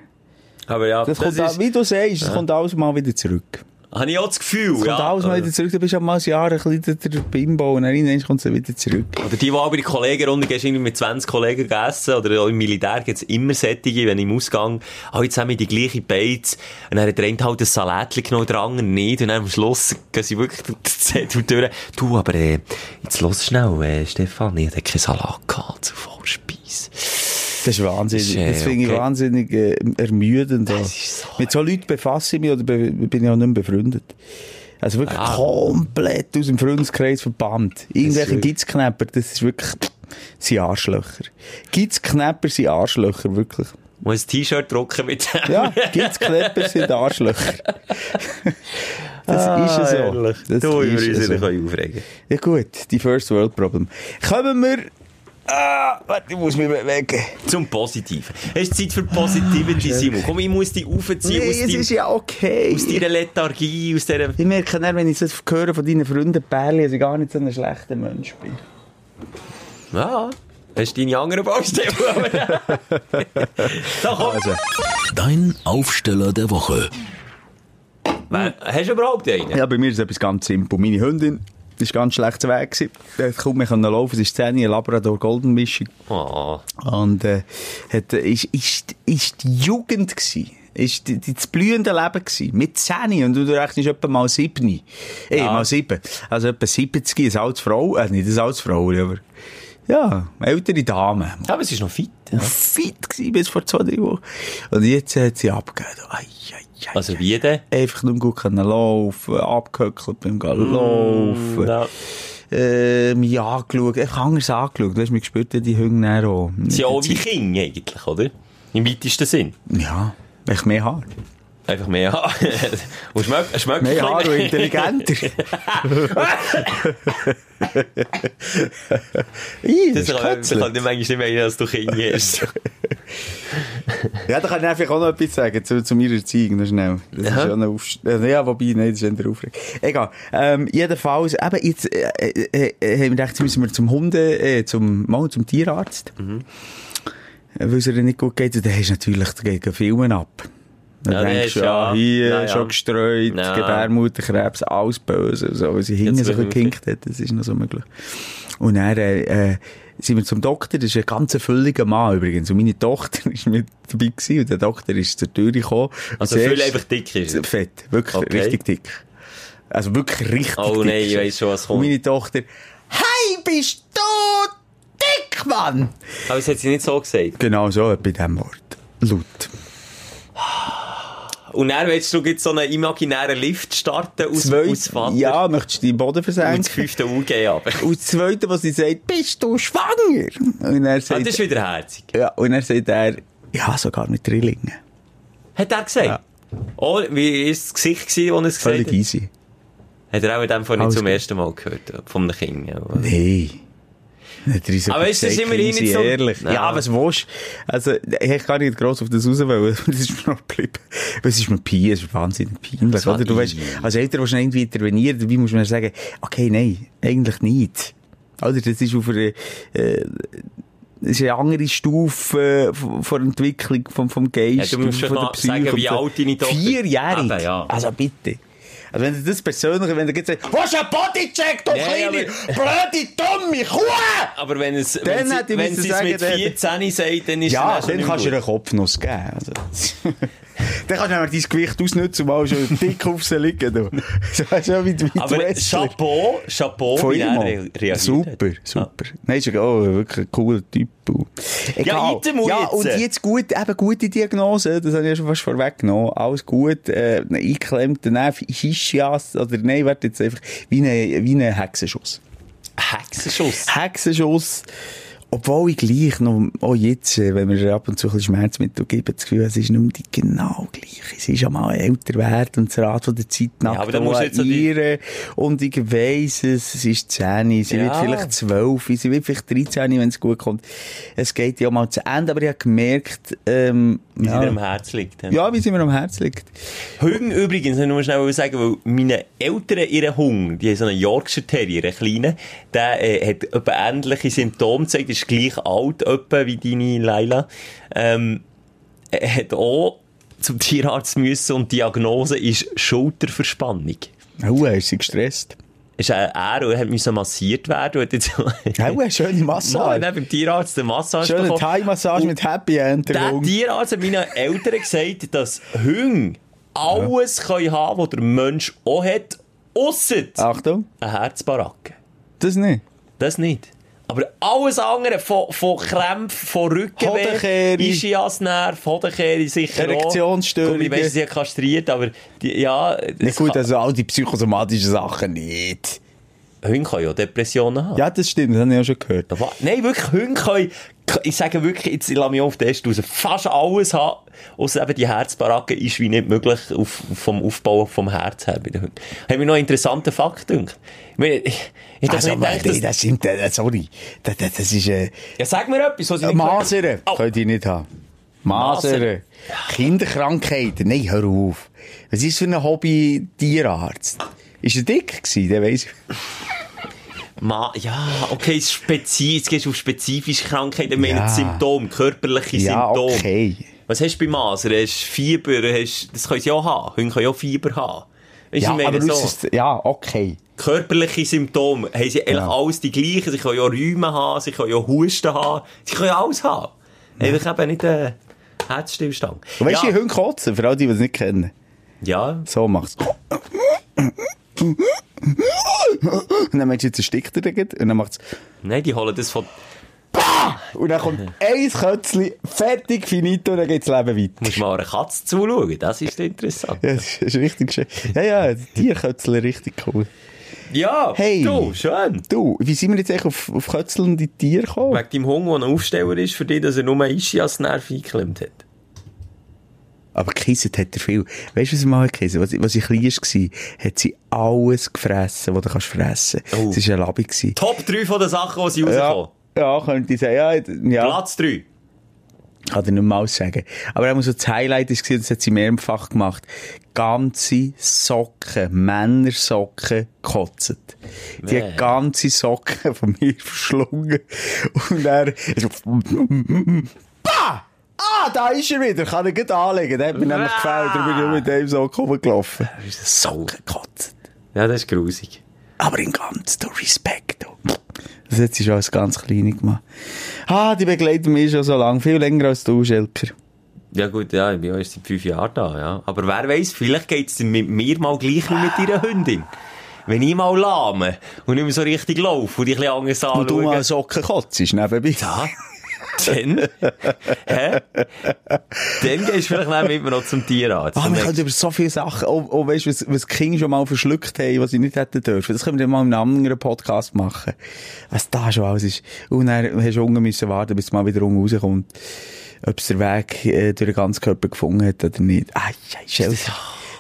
Aber ja, Das, das, kommt, auch, ist, wie du sagst, es kommt alles mal wieder zurück. Habe ich auch das Gefühl, Es kommt ja. alles mal Also- wieder zurück. Du bist ja mal ein Jahr ein bisschen der Bimbo und dann kommt es wieder zurück. Oder die, die auch bei der Kollegenrunde gehst, irgendwie mit 20 Kollegen gegessen, oder auch im Militär gibt's immer Sättige, wenn im Ausgang, alle zusammen die gleiche Beiz, und dann hat der eine halt ein Salatchen genommen, der andere nicht, und dann am Schluss gehen sie wirklich das Zettel durch. Du, aber, äh, jetzt los schnell, äh, Stefan, ich hatte keinen Salat gehabt zur Vorspeise. Das ist wahnsinnig. Das äh, das finde ich okay. wahnsinnig äh, ermüdend. Das ist so- Mit so Leuten befasse ich mich oder be bin ich auch nicht mehr befreundet. Also wirklich Ah. komplett aus dem Freundeskreis verbannt. Irgendwelche Gitzknäpper, das ist wirklich, sind Arschlöcher. Gitzknäpper sind Arschlöcher, wirklich. Muss ein T-Shirt drucken mit dem. Ja, Gitzknäpper sind Arschlöcher. das ist ja so. Ah, Herrlich. Das du, über uns ja so. aufregen. Ja gut, die First World Problem. Kommen wir... Ah, warte, ich muss mich bewegen. Zum Positiven. Es ist Zeit für Positivity, Simon. Komm, ich muss dich aufziehen Nee, aus, es ist ja okay. aus deiner Lethargie, aus dieser... Ich merke dann, wenn ich das höre von deinen Freunden Pärli, dass ich gar nicht so ein schlechter Mensch bin. Ja, das ist deine andere Baustelle. aber- so, komm. Also, Dein Aufsteller der Woche. Wer- Hast du überhaupt einen? ja, bei mir ist es etwas ganz simpel. Meine Hündin ist ganz schlecht zu Weg gewesen. Hat kaum mehr können laufen. Sie ist 10, eine Labrador-Golden Mischung. Oh. Und, äh, hat, äh, ist, ist, ist die Jugend gewesen. Ist die, die, das blühende Leben gewesen. Mit 10 und du rechnest etwa mal 7. Eh, Ja. mal 7. Also etwa 70, eine alte Frau. Äh, nicht eine alte Frau, aber, ja, ältere Dame. Aber es ist noch fit. Ja. fit gewesen bis vor zwei, drei Wochen. Und jetzt hat sie abgegeben. Ai, ai, ai, Also wie denn? Einfach nur gut können laufen, abgehöckelt beim Gehen laufen. Ja. Äh, mich angeschaut, einfach anders angeschaut. Du hast mich gespürt, die Hunde auch. Sie sind auch wie Kinder eigentlich, oder? Im weitesten Sinn. Ja, echt mehr Haar. Einfach mehr und schmeckt, schmeckt Mehr Haar und intelligenter. Ih, Das das ist kann, das kann ich manchmal nicht meinen, dass du Kinder hast. Ja, da kann ich einfach auch noch etwas sagen zu, zu meiner Erziehung, noch schnell. Das Aha. ist ja noch Aufst äh, Ja, wobei, nein, das ist eher Aufregung. Egal. Ähm, jedenfalls, eben, jetzt, äh, äh, äh, haben wir gedacht, jetzt müssen wir zum Hunde, äh, zum, mal zum Tierarzt. Mhm. Weil es ihr nicht gut geht, und dann hast du natürlich, da gehen Filme ab. Dann Ja, denkst du, das ja, hier, ja, schon gestreut, Ja. Gebärmutterkrebs, alles böse, so, weil sie hinten so gekinkt hat, das ist noch so möglich. Und dann, äh, äh, sind wir zum Doktor, das ist ein ganz fülliger Mann übrigens, und meine Tochter ist mit dabei gewesen, und der Doktor ist zur Tür gekommen. Und Also viel einfach dick ist. Fett, wirklich Okay. richtig dick. Also wirklich richtig Oh dick. nein, ich weiss schon, was Und kommt. meine Tochter, hey, bist du dick Mann! Aber es hat sie nicht so gesagt. Genau so, bei diesem Wort. Laut. Und dann willst du jetzt so einen imaginären Lift starten aus, Zweit- aus Vater. Ja, möchtest du deinen Boden Und das versenken? fünfte UG aber. Und das Zweite, was sie sagt, bist du schwanger? Und er Ah, sagt, das ist wieder herzig. ja, und er sagt er, ja, sogar mit Drillingen. Hat er gesagt? Ja. Oh, wie war das Gesicht, als er es gesagt Völlig hat? easy. Hat er auch in dem Fall nicht Alles zum gut. ersten Mal gehört, äh, einem Kind. ja. Nee. Hat er uns Aber ist das immerhin nicht so- Ehrlich. Ja. Ja, was willst du? Also, ich gar nicht gross auf das raus wollen. Das ist mir noch geblieben. Weil Es ist mir peinlich, es ist wahnsinnig peinlich, oder? Du weißt, als Eltern du irgendwie intervenieren, dabei musst du mir sagen, okay, nein, eigentlich nicht. Oder? Das ist auf einer, äh, das ist eine andere Stufe von, von Entwicklung vom, vom Geist. Ja, du musst von schon Psyche sagen, und wie alt deine Tochter- Vierjährig. Ja. Also bitte. Also wenn du das persönlich, wenn du jetzt sagst, was ist ein Bodycheck, du Nee, kleine, blöde, dumme Kuh! Aber wenn es, Dann wenn sie, wenn sie es mit dann- 14 sagt, dann ist Ja, es dann kannst du ihr einen Kopfnuss geben. Also. Dann kannst du nämlich dein Gewicht ausnutzen mal schon dick auf sie liegen. Du. So weißt du, wie, wie Aber. Chapeau, Chapeau, Von wie er reagiert Super, super. Nein, ist ja auch wirklich ein cooler Typ. Egal. Itemu ja, jetzt. und jetzt gut, eben gute Diagnose, das habe ich ja schon fast vorweggenommen. Alles gut, äh, eingeklemmter Nerv, Ischias, oder nein, warte jetzt einfach, wie ein, wie ein Hexenschuss. Hexenschuss. Hexenschuss. Obwohl ich gleich noch, auch jetzt, äh, wenn wir ab und zu ein bisschen Schmerzmittel geben, das Gefühl, es ist mehr die genau gleich. Es ist ja mal älter werden und das Rad von der Zeit nach aber da musst jetzt die-. Und ich weiss es, es ist 10, sie Ja. wird vielleicht 12, sie wird vielleicht 13, wenn es gut kommt. Es geht ja mal zu Ende, aber ich habe gemerkt, ähm, Wie sie dir am ja, Herz liegt. ja, wie sie mir am Herz liegt. Hüng übrigens, ich nur schnell sagen, weil meine Eltern, ihren Hung, die haben so einen Yorkshire Terrier, einen kleinen, der äh, hat ähnliche Symptome gezeigt, ist gleich alt etwa wie deine Leila. Ähm, er hat auch zum Tierarzt müssen und die Diagnose ist Schulterverspannung. Oh, er ist sie gestresst. Ist er, er hat müssen massiert werden und jetzt... Oh, eine schöne Massage. dann beim Tierarzt eine Massage Schöne. Thai-Massage mit Happy End. Der Tierarzt hat meinen Eltern gesagt, dass Hunde alles können haben, was der Mensch auch hat, ausser Achtung, eine Herzbaracke. das nicht. Das nicht. Aber alles andere, von, von Krämpfen, von Rückenweh. Ischiasnerv, Hodenkehre sicher Erektionsstörungen. auch. Ich weiss, sie hat kastriert, aber die, ja... Nicht gut, also all die psychosomatischen Sachen nicht. Hunde können ja Depressionen haben. Ja, das stimmt, das habe ich ja schon gehört. Aber- Nein, wirklich, Hunde können, ich sage wirklich, jetzt lasse mich auf den Test raus, fast alles haben, außer eben die Herzbaracke ist wie nicht möglich auf, vom Aufbau vom Herz her bei den Hunden. Hat mir noch einen interessanten Fakt gedacht. Ich meine, ich, ich Also, also, nicht gedacht, dass, das stimmt, äh, sorry. Das, das, das ist, äh, ja, sag mir etwas, was ich äh, Masern. Oh, Könnt ihr nicht haben. Masern. Kinderkrankheiten. Nein, hör auf. Was ist für ein Hobby Tierarzt? Ist er dick gewesen? Der weiss ich. Ma, ja, okay, spezi jetzt gehst du auf spezifische Krankheiten, ich meine Ja. Symptome, körperliche Ja, Symptome. okay. Was hast du bei Masern? Hast du Fieber? Hast, das können sie auch haben. Hunde können auch Fieber haben. Weißt Ja, ich aber so. ist, ja, okay. körperliche Symptome haben sie eigentlich Ja. alles die gleichen. Sie können ja Rheuma haben, sie können ja Husten haben, sie können ja alles haben. Einfach eben nicht einen Herzstillstand. Und weißt du, ja. Hunde kotzen? Für alle, die es nicht kennen. ja, So macht's. Und dann meinst du, jetzt erstickt er den und dann macht's nein, die holen das von... Und dann kommt ein Kötzchen, fertig, finito, und dann geht's Leben weiter. Musst du mal einer Katze zuschauen, das ist interessant. Ja, das ist richtig schön. Ja, ja, die Tierkötzchen, richtig cool. Ja, Hey. du, schön. Du, wie sind wir jetzt eigentlich auf, auf die Tiere gekommen? Wegen deinem Hund, der ein Aufsteller ist, für dich, dass er nur Ischias-Nerv eingeklemmt hat. Aber gekisset hat er viel. Weißt du, was ich mal gekisset Was, was ich klein war, hat sie alles gefressen, was du kannst fressen. Oh. Es war ein Labi. gewesen. Top 3 von den Sachen, die sie rauskommen. Ja, ja, könnte ich sagen. Ja, ja. Platz 3. Kann ich nicht mal sagen. Aber auch so das Highlight gewesen, das hat sie mehrfach gemacht. Ganze Socken, Männersocken gekotzt. Die Nee. hat ganze Socken von mir verschlungen. Und er! Ah, da ist er wieder, kann ich gut anlegen. Der hat mir nämlich gefällt, darum bin ich mit dem Socken rumgelaufen. Socken gekotzt. Ja, das ist grusig. Aber in ganz, du Respekt. du. Das hat sie schon als ganz Kleine gemacht. Ah, die begleiten mich schon so lange. Viel länger als du, Schelker. Ja gut, ja, ich bin erst seit fünf Jahren da, ja. Aber wer weiß, vielleicht geht's dir mit mir mal gleich wie mit deiner Hündin. wenn ich mal lahme und nicht mehr so richtig laufe und die ein bisschen anders anschaue. Und du mal Socken kotzt, nebenbei. Ja. Dann, hä? Dann gehst du vielleicht dann mit mir noch zum Tierarzt. Ah, wir können über so viele Sachen, auch, auch weißt, was, was die Kinder schon mal verschluckt haben, was sie nicht hätten dürfen. Das können wir dann mal in einem anderen Podcast machen. Was da schon alles ist. Und dann hast du unten müssen warten, bis es mal wieder unten rauskommt. Ob es der Weg äh, durch den ganzen Körper gefunden hat oder nicht. Ah, scheiße.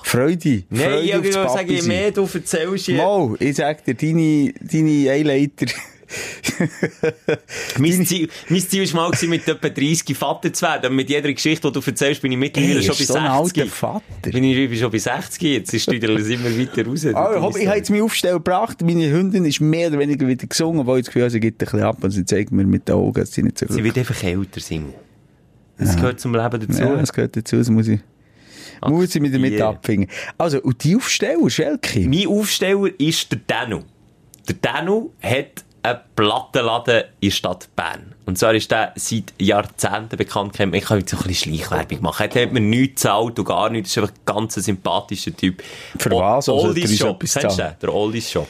Freude. Nein, Freude ich würde sagen, je mehr du erzählst, je... Mal, ich sag dir, deine, deine Eileiter. Mein Ziel, mein Ziel war mal, gewesen, mit etwa 30 Vater zu werden. Mit jeder Geschichte, die du erzählst, bin ich mittlerweile Ey, schon bei ist so ein alter 60. Vater. Bin ich, ich bin schon bei 60 jetzt. Steuere es immer weiter raus. Ah, ich, hab- ich habe jetzt mich aufstellen gebracht. Meine Hündin ist mehr oder weniger wieder gesungen, weil ich das Gefühl habe, sie geht ein bisschen ab und sie zeigt mir mit den Augen, dass sie nicht so Sie gut wird einfach älter, Simon. Das gehört zum Leben dazu. Ja, das gehört dazu, das muss ich, muss ich mich damit Akzeptieren. abfinden. Also, und die Aufsteller, Schelke? Mein Aufsteller ist der Danu. Der Danu hat einen Plattenladen in der Stadt Bern. Und zwar ist der seit Jahrzehnten bekannt. Ich kann jetzt so ein bisschen Schleichwerbung machen. Er hat mir nichts gezahlt und gar nichts. Das ist einfach ein ganz sympathischer Typ. Für was? Also, Oldies Shop. Kennst du den? Der Oldies Shop.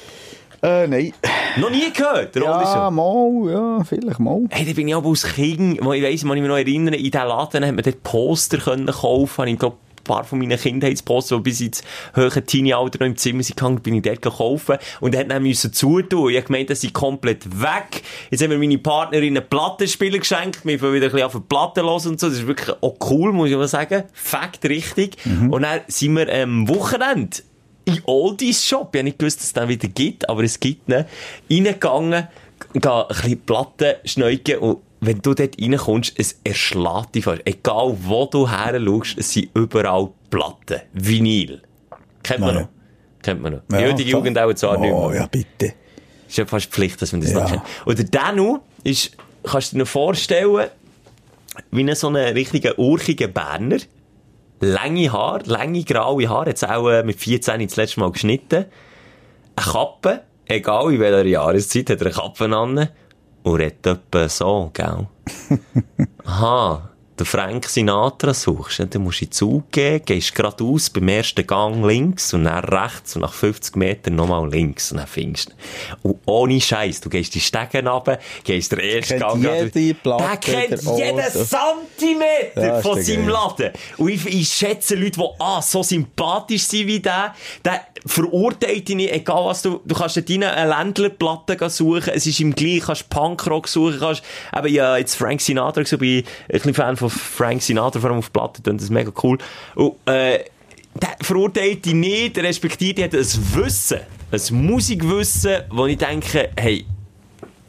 Äh, nein. Noch nie gehört, der Ja, Shop. mal, ja, vielleicht mal. Hey, da bin ich aber als Kind, ich weiss, kann ich mich noch erinnern, in diesen Laden hat man dort Poster können kaufen. Habe ich glaub, ein paar von meinen Kindheitsposter, die bis ins höhere Teenie-Alter noch im Zimmer sind gehangen, bin ich dort kaufen. Und dann haben müssen zutun. Ich habe gemeint, das sind komplett weg. Jetzt haben mir meine Partnerin einen Plattenspieler geschenkt. Wir fangen wieder ein bisschen auf die Platte los und so. Das ist wirklich auch cool, muss ich mal sagen. Fakt richtig. Und dann sind wir am Wochenende in Oldies Shop. Ich habe nicht gewusst, dass es den wieder gibt, aber es gibt ihn. Reingegangen, gehe ein bisschen Platten schneuken und wenn du dort reinkommst, es erschlägt dich fast. Egal wo du her schaust, es sind überall Platten. Vinyl. Kennt man Ja. noch? Kennt man noch. Ja, Die heutige. Jugend auch zwar nicht Oh, mehr. ja, bitte. Ist ja fast Pflicht, dass man das Ja. noch kennt. Und der Danu ist, kannst du dir vorstellen, wie ein so ein richtiger urchiger Berner. Lange Haar, lange graue Haare, jetzt auch äh, mit 14 das letzte Mal geschnitten. Eine Kappe, egal in welcher Jahreszeit, hat er eine Kappe an. Und redet etwa so, gell? Aha, den Frank Sinatra suchst, dann musst du in den Zug gehen, gehst geradeaus, beim ersten Gang links und dann rechts und nach 50 Metern nochmal links und dann findest du. Und ohne Scheiß, du gehst die Stegen runter, gehst den ersten Kennt Gang jede Der Platte kennt der jeden Ort. Zentimeter Ja, von seinem. Laden. Und ich, ich schätze Leute, die ah, so sympathisch sind wie der, der verurteilt dich nicht, egal was du, du kannst rein eine Ländlerplatte gehen suchen, es ist ihm gleich, kannst Punkrock suchen, kannst, eben, ja, jetzt Frank Sinatra gesehen, bin ich ein bisschen Fan von Frank Sinatra, vor allem auf Platte, das ist mega cool. Und, äh, der verurteilt dich nicht, respektiert dich, hat ein Wissen, ein Musikwissen, wo ich denke, hey,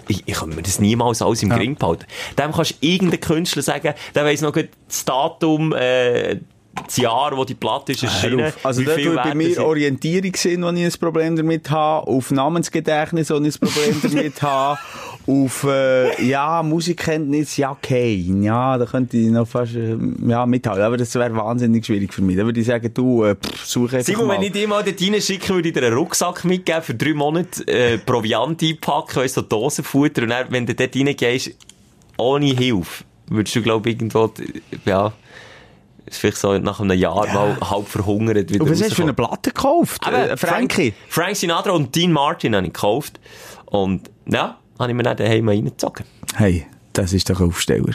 ich, ich kann mir das niemals alles im Gring behalten. Dem kannst du irgendeinen Künstler sagen, der weiss noch das Datum, äh, das Jahr, wo die Platte ist erschienen. Also, da ich bei mir Orientierungssinn, wo ich ein Problem damit habe, auf Namensgedächtnis, wo ich ein Problem damit habe, auf, äh, ja, Musikkenntnis, ja, okay, ja, da könnte ich noch fast, äh, ja, mithalten, aber das wäre wahnsinnig schwierig für mich. Da würde ich sagen, du, äh, pff, such einfach Simon, mal. wenn ich dir mal dort reinschicke, würde ich dir einen Rucksack mitgeben, für drei Monate äh, Proviant einpacken, weißt so Dosenfutter, und dann, wenn du dort reingehst, ohne Hilfe, würdest du, glaube ich, irgendwo, ja, ist vielleicht so nach einem Jahr mal halb verhungert wieder Und was hast du für eine. Platte gekauft? Aber Äh, Frankie? Frank, Sinatra und Dean Martin habe ich gekauft. Und, ja, habe ich mir dann daheim reingezogen. Hey, das ist doch ein Aufsteller.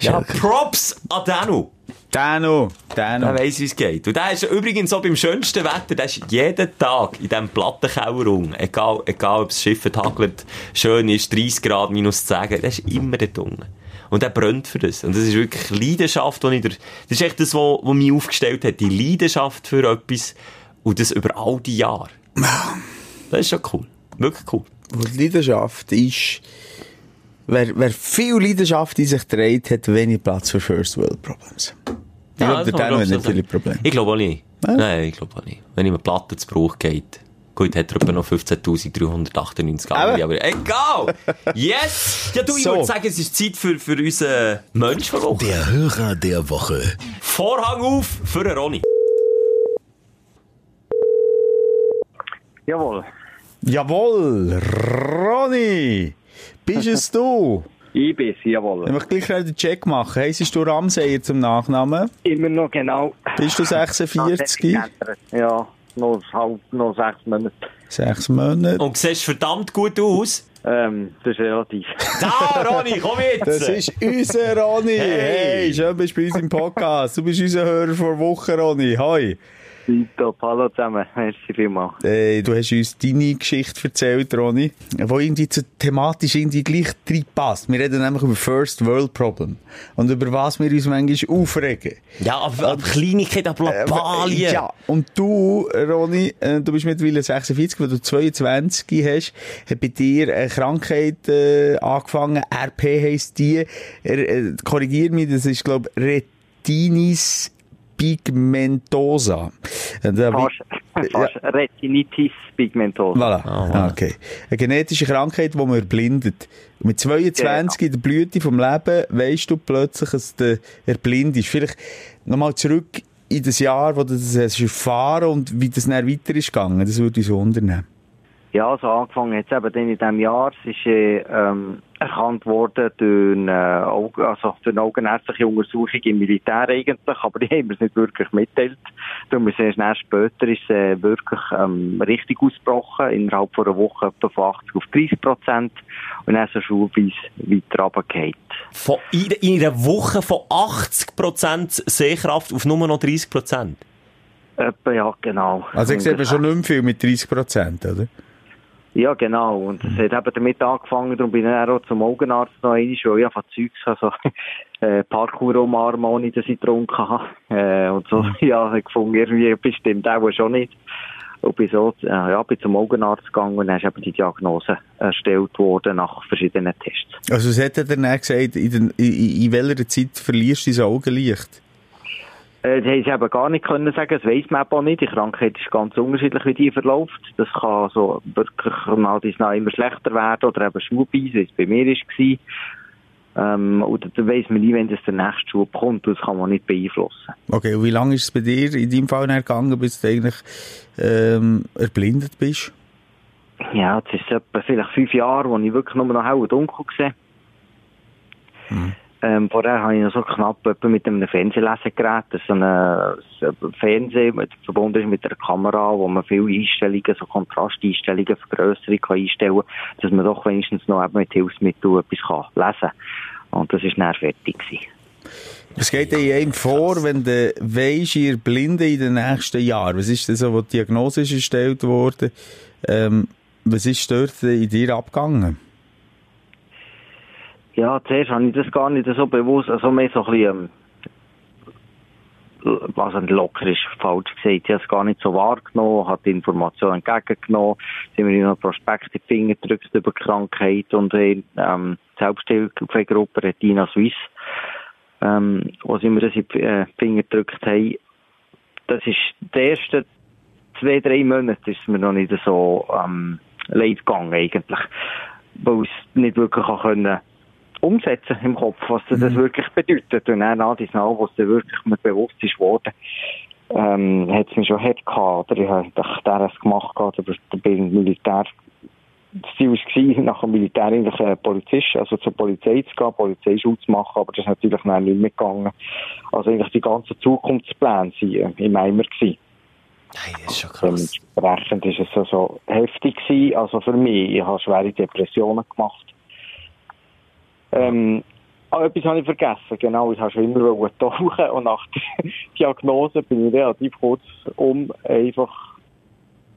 Ja. Props an Danu. Dano, Dano. Der weiss, wie es geht. Und der ist übrigens so beim schönsten Wetter, der ist jeden Tag in diesem Plattenkeller rum. Egal, egal ob das Schiff hagelt, schön ist, 30 Grad, minus 10, der ist immer dort unten. Und der brennt für das. Und das ist wirklich Leidenschaft, die ich der, das ist echt das, was, was mich aufgestellt hat. Die Leidenschaft für etwas. Und das über all die Jahre. Das ist schon cool. Wirklich cool. Und Leidenschaft ist, wer, wer viel Leidenschaft in sich trägt, hat wenig Platz für First World Problems. Ich glaube, der Dano hat nicht ich, viele. Probleme. Ich glaube auch nicht. Ja? Nein, ich glaube auch nicht. Wenn ihm eine Platte zu Bruch geht. Gut, hat er etwa noch 15.398 andere, aber egal! Yes! Ja, du, ich So. würde sagen, es ist Zeit für, für unseren Mensch der Woche. Der Hörer der Woche. Vorhang auf für den Ronny. Jawohl. Jawohl, Ronny! Bist es du? Ich bin's, jawohl. Ich möchte gleich schnell den Check machen. Heisst du Ramseyer zum Nachnamen? Immer noch genau. Bist du 46? Ja. noch, halt noch sechs Monate. Sechs Monate. Und siehst verdammt gut aus. Ähm, das ist relativ. Da, Ronny, komm jetzt! Das ist unser Ronny. Hey. Hey, schön bist du bei uns im Podcast. Du bist unser Hörer vor Woche, Ronny. Hoi. Top, hallo zusammen. Merci vielmals. Hey, du hast uns deine Geschichte erzählt, Ronny, die irgendwie zu thematisch irgendwie gleich reinpasst. Wir reden nämlich über First World Problem. Und über was wir uns manchmal aufregen. Ja, aber, Kleinigkeit, aber Lappalien. Äh, Ja, und du, Ronny, äh, du bist mittlerweile 46, weil du 22 hast, hat bei dir eine Krankheit äh, angefangen, RP heisst die, er, äh, korrigier mich, das ist, glaube Retinis pigmentosa. Äh, da- Fast, fast Retinitis pigmentosa. Voilà. Ah, okay. Eine genetische Krankheit, die man erblindet. Mit 22 in der Blüte vom Leben weisst du plötzlich, dass du erblindest. Vielleicht nochmal zurück in das Jahr, wo du das hast erfahren und wie das dann weiter ist gegangen. Das würde uns wundern. Ja, also angefangen jetzt eben dann in diesem Jahr. Es ist äh, ähm, erkannt worden durch eine, Augen- also durch eine augenärztliche Untersuchung im Militär eigentlich, aber die haben wir es nicht wirklich mitteilt. Darum ist es erst später ist es äh, wirklich ähm, richtig ausgebrochen, innerhalb von einer Woche etwa von 80 auf 30 Prozent und dann so schulweise weiter runtergefallen. Von, in, in einer Woche von 80% Sehkraft auf nur noch 30%. Etwa, ja, genau. Also ich sehe schon nicht mehr viel mit 30 Prozent, oder? Ja, genau. Und es hat eben damit angefangen, darum bin ich auch zum Augenarzt noch einmal, weil ich einfach Zeugs also äh, Parkour umarmen, ohne dass ich getrunken habe. Äh, und so, ja, ich gefunden, irgendwie bestimmt auch schon nicht. Und bin so, äh, ja, bin zum Augenarzt gegangen und dann ist eben die Diagnose erstellt worden nach verschiedenen Tests. Also was hat er dann gesagt, in, den, in, in welcher Zeit verlierst du dein Augenlicht? Äh, das haben sie eben gar nicht können sagen, das weiss man auch nicht. Die Krankheit ist ganz unterschiedlich, wie die verläuft. Das kann so wirklich mal immer schlechter werden oder eben schwuppis, wie es bei mir war. Ähm, oder dann weiss man nie, wenn das der nächste Schub kommt. Das kann man nicht beeinflussen. Okay, und wie lange ist es bei dir in deinem Fall gegangen, bis du eigentlich ähm, erblindet bist? Ja, jetzt ist es etwa vielleicht fünf Jahre, wo ich wirklich nur noch hell und dunkel gesehen ähm, vorher habe ich noch so knapp mit einem Fernsehlesegerät, das so ein Fernseher mit, verbunden ist mit einer Kamera, wo man viele Einstellungen, so Kontrasteinstellungen, Vergrößerung einstellen kann, dass man doch wenigstens noch eben mit Hilfsmitteln etwas kann lesen kann. Und das ist dann fertig gewesen. Was geht dir in einem vor, wenn du weisst, ihr Blinde in den nächsten Jahren? Was ist das so, wo die Diagnose ist erstellt wurde? Ähm, was ist dort in dir abgegangen? Ja, zuerst habe ich das gar nicht so bewusst, also mehr so ein bisschen, ähm, was ein locker falsch gesagt. Ich habe es gar nicht so wahrgenommen, habe die Informationen entgegengenommen, sind mir noch ein Prospekt in die Finger gedrückt über Krankheit und ähm, die Selbsthilfegruppe Retina Suisse, ähm, wo sie mir das in die äh, Finger gedrückt haben. Das ist die ersten zwei, drei Monate ist es mir noch nicht so ähm, leid gegangen eigentlich, weil ich es nicht wirklich können umsetzen im Kopf, was das wirklich bedeutet. Und dann nach diesem Mal, wo es dann wirklich mir bewusst ist worden, ähm, hat es mich schon hart gehabt. Oder ich habe es gemacht, gehabt, aber ich bin Militär. Das Ziel war, nach dem Militär eigentlich äh, Polizist, also zur Polizei zu gehen, Polizeischule zu machen, aber das ist natürlich dann nicht mehr gegangen. Also eigentlich die ganzen Zukunftspläne waren äh, im Eimer gewesen. Nein, das ist schon krass. Dementsprechend ist es also heftig gewesen, also für mich. Ich habe schwere Depressionen gemacht. Ähm, aber etwas habe ich vergessen, genau, ich habe schon immer tauchen und nach der Diagnose bin ich relativ kurz um, einfach,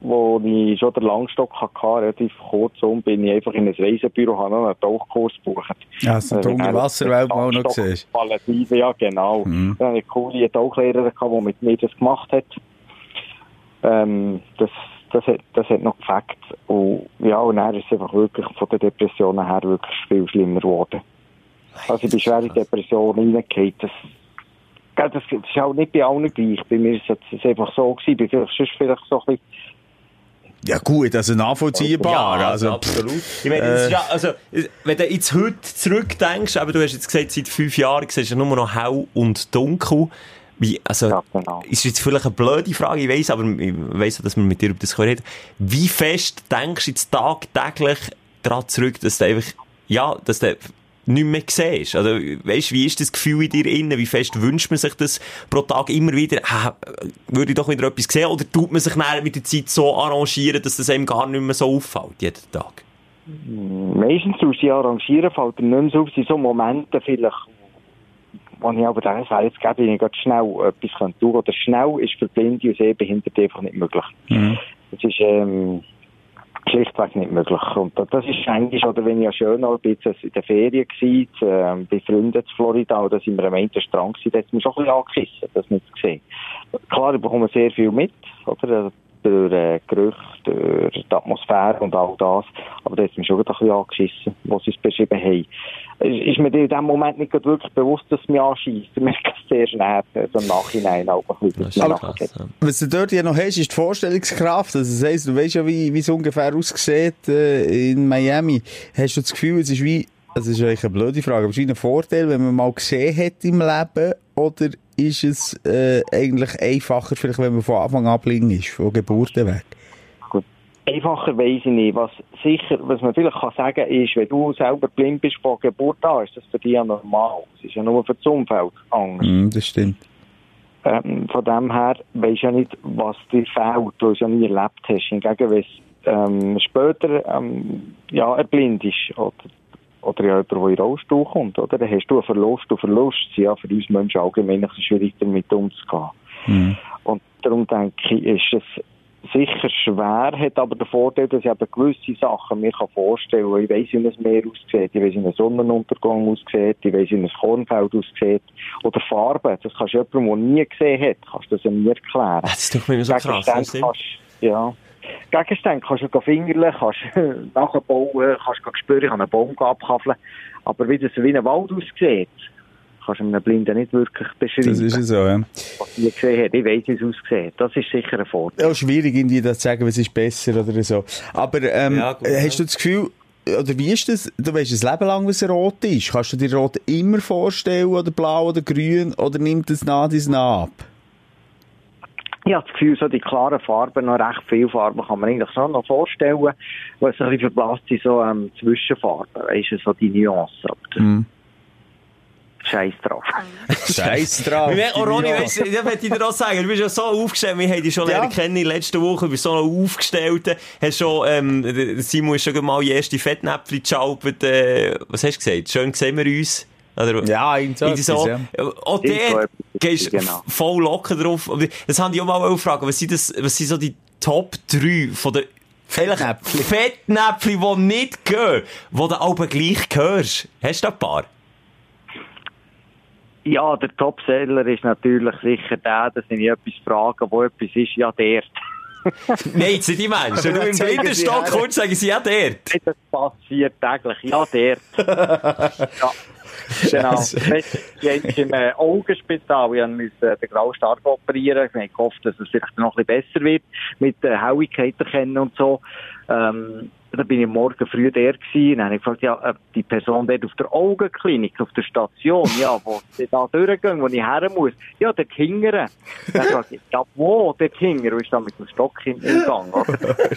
wo ich schon den Langstock hatte, relativ kurz um, bin ich einfach in ein Reisebüro, habe noch einen Tauchkurs gebucht. Ja, also die Unterwasserwelt mal noch gesehen. Palliative, ja genau. Mhm. Dann hatte ich eine coole Tauchlehrerin, die mit mir das gemacht hat. Ähm, das, das, hat, das hat noch gefackt. Und ja, und dann ist es einfach wirklich von den Depressionen her wirklich viel schlimmer geworden. Also ich bin schwer in Depressionen reingefallen. Das, gell, das, das ist auch nicht bei allen gleich. Bei mir ist es einfach so gewesen. Bei vielleicht, sonst vielleicht so ein bisschen Ja gut, also nachvollziehbar. Ja, also, absolut. Ich meine, das ist äh, ja, also, wenn du jetzt heute zurückdenkst, aber du hast jetzt gesagt, seit fünf Jahren siehst du nur noch hell und dunkel. Wie, also, Ja, genau. ist jetzt vielleicht eine blöde Frage, ich weiss, aber ich weiss, dass wir mit dir über das reden. Wie fest denkst du jetzt tagtäglich daran zurück, dass du einfach, ja, dass du nicht mehr siehst? Also, weißt, wie ist das Gefühl in dir innen? Wie fest wünscht man sich das pro Tag immer wieder? Äh, würde ich doch wieder etwas sehen? Oder tut man sich dann mit der Zeit so arrangieren, dass das einem gar nicht mehr so auffällt, jeden Tag? Meistens tust du dich arrangieren, fällt dir nicht mehr so auf, sind so Momente vielleicht, wo ich aber denke, es wäre jetzt gäbe, wenn ich grad schnell etwas tun könnte. Oder schnell ist für Blinde und Sehbehinderte einfach nicht möglich. Das ist, ähm, schlichtweg nicht möglich. Und das ist eigentlich, oder wenn ich ja schön war, bin jetzt in der Ferien gewesen, äh, bei Freunden in Florida, da sind wir am einen Strand gewesen, da hat es mich schon ein bisschen angekissen, das nicht zu sehen. Klar, ich bekomme sehr viel mit, oder? Durch äh, Gerüche, durch die Atmosphäre und all das. Aber da hat es mich schon ein bisschen angeschissen, was sie es beschrieben haben. Es ist mir in dem Moment nicht wirklich bewusst, dass es mich anschießt. Ich merke es sehr schnell, so im Nachhinein auch ein bisschen. Das ist dass krass, ja. Was du dort ja noch hast, ist die Vorstellungskraft. Also, das heisst, du weißt ja, wie, wie es ungefähr aussieht äh, in Miami. Hast du das Gefühl, es ist wie, das ist eigentlich eine blöde Frage, aber ist ein Vorteil, wenn man mal gesehen hat im Leben, oder ist es äh, eigentlich einfacher, vielleicht, wenn man von Anfang an blind ist, von Geburt weg? Gut. Einfacher weiss ich nicht. Was sicher, was man vielleicht kann sagen ist, wenn du selber blind bist von Geburt an, ist das für dich ja normal. Es ist ja nur für das Umfeld anders. Mm, das stimmt. Ähm, von dem her weisst du ja nicht, was dir fehlt, weil du es ja nie erlebt hast. Hingegen, wenn es ähm, später ähm, ja, erblind ist oder, oder jemand, der in Rollstuhl kommt, oder, dann hast du einen Verlust. Und Verlust sind ja für uns Menschen allgemein schwierig, damit umzugehen. Und darum denke ich, ist es sicher schwer, hat aber den Vorteil, dass ich eben gewisse Sachen mir kann vorstellen kann. Ich weiss, wie ein Meer aussieht, ich weiss, wie ein Sonnenuntergang aussieht, ich weiss, wie ein Kornfeld aussieht. Oder Farben, das kannst du jemandem, der nie gesehen hat, kannst du das nie erklären. Das ist doch immer so krass. Kannst, ja. Gegenstände kannst du fingerlen, kannst nachbauen, kannst du spüren, ich kann einen Baum abkaffeln. Aber wie das wie ein Wald aussieht, kannst du einem Blinden nicht wirklich beschreiben. Das ist ja so, ja. Was ich gesehen habe. Ich weiss, wie es aussieht. Das ist sicher ein Vorteil. Ja, schwierig, irgendwie das zu sagen, was ist besser oder so. Aber ähm, Ja, gut, hast du das Gefühl, oder wie ist das? Du weißt ein Leben lang, was rot ist. Kannst du dir rot immer vorstellen, oder blau oder grün, oder nimmt es nach dies ab? Ich habe das Gefühl, so die klaren Farben, noch recht viele Farben kann man eigentlich schon noch vorstellen, was ein bisschen verblasst sind, so ähm, Zwischenfarben, weißt du, so die Nuancen. Aber Mhm. Scheiß drauf. Scheiß drauf. Oh, Ronny, weißt du, das möchte ich dir auch sagen, du bist ja so aufgestellt, wir haben dich schon Ja. lernen kennen in letzter Woche, du bist so noch aufgestellt, hast schon, ähm, Simon ist schon mal die erste Fettnäpfchen geschaubert, äh, was hast du gesagt? Schön sehen wir uns? Oder, Ja, irgend so irgendwie so. etwas, ja. Auch der etwas, gehst genau. voll locker drauf. Das haben die auch mal fragen, was sind das, was sind so die Top 3 von den Fettnäpfchen. Fettnäpfchen, die nicht gehen, die du aber gleich hörst. Hast du da ein paar? Ja, der Topseller ist natürlich sicher der, dass ich etwas frage, wo etwas ist, ja, der. Nein, jetzt sind die Menschen. Du im Blindenstock kommst, sagen sie ja dort. Das passiert täglich, ja, der. ja. Genau. Jetzt im äh, Augenspital, ich musste den grauen Stark operieren. Ich gehofft, dass es vielleicht noch ein bisschen besser wird mit der Helligkeit erkennen und so. Ähm, da bin ich morgen früh der gewesen. Dann habe ich gefragt, ja, ob die Person dort auf der Augenklinik, auf der Station, ja, wo sie da durchgehen, wo ich her muss. Ja, dort hingern. Dann frage ich, ja, wo dort hingern? Und ist da mit dem Stock im, im Gang, oder?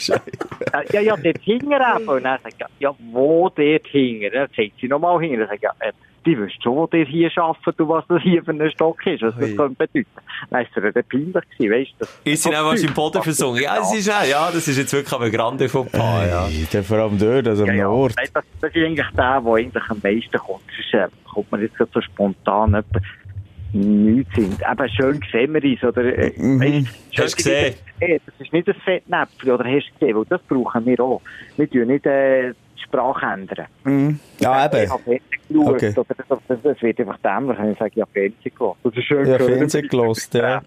Äh, ja, ja, dort hingern eben. Und dann sagt ja, wo dort hingern? Dann sagt sie nochmal hingern. Dann sagt ja, äh, die wüsst schon, wo ihr hier arbeitet und was das hier für ein Stock ist, was das könnte bedeuten. Dann ist er dann peinlich gewesen, weißt du. das- Ist sie dann was im Boden versunken? Ja, das ist ja, ja, das ist jetzt wirklich aber grande vom Paar, ja. Der vor allem dort, also am Ja, ja. Das, das ist eigentlich der, der eigentlich am meisten kommt. Sonst äh, kommt man jetzt gerade so spontan etwa nichts sind. Eben schön sehen wir uns, oder? Äh, Mhm. schön Hast du gesehen? Hey, das ist nicht ein Fettnäpfchen, oder hast du gesehen? Weil das brauchen wir auch. Wir tun nicht äh, Sprache ändern. Mhm. Ja, Ich eben. habe Fernsehen geschaut, Okay. oder das, das, das wird einfach dämlich, wenn ich sage, ja, Fernsehen gelassen. Das ist schön Ja. Fernsehen gelost, ja.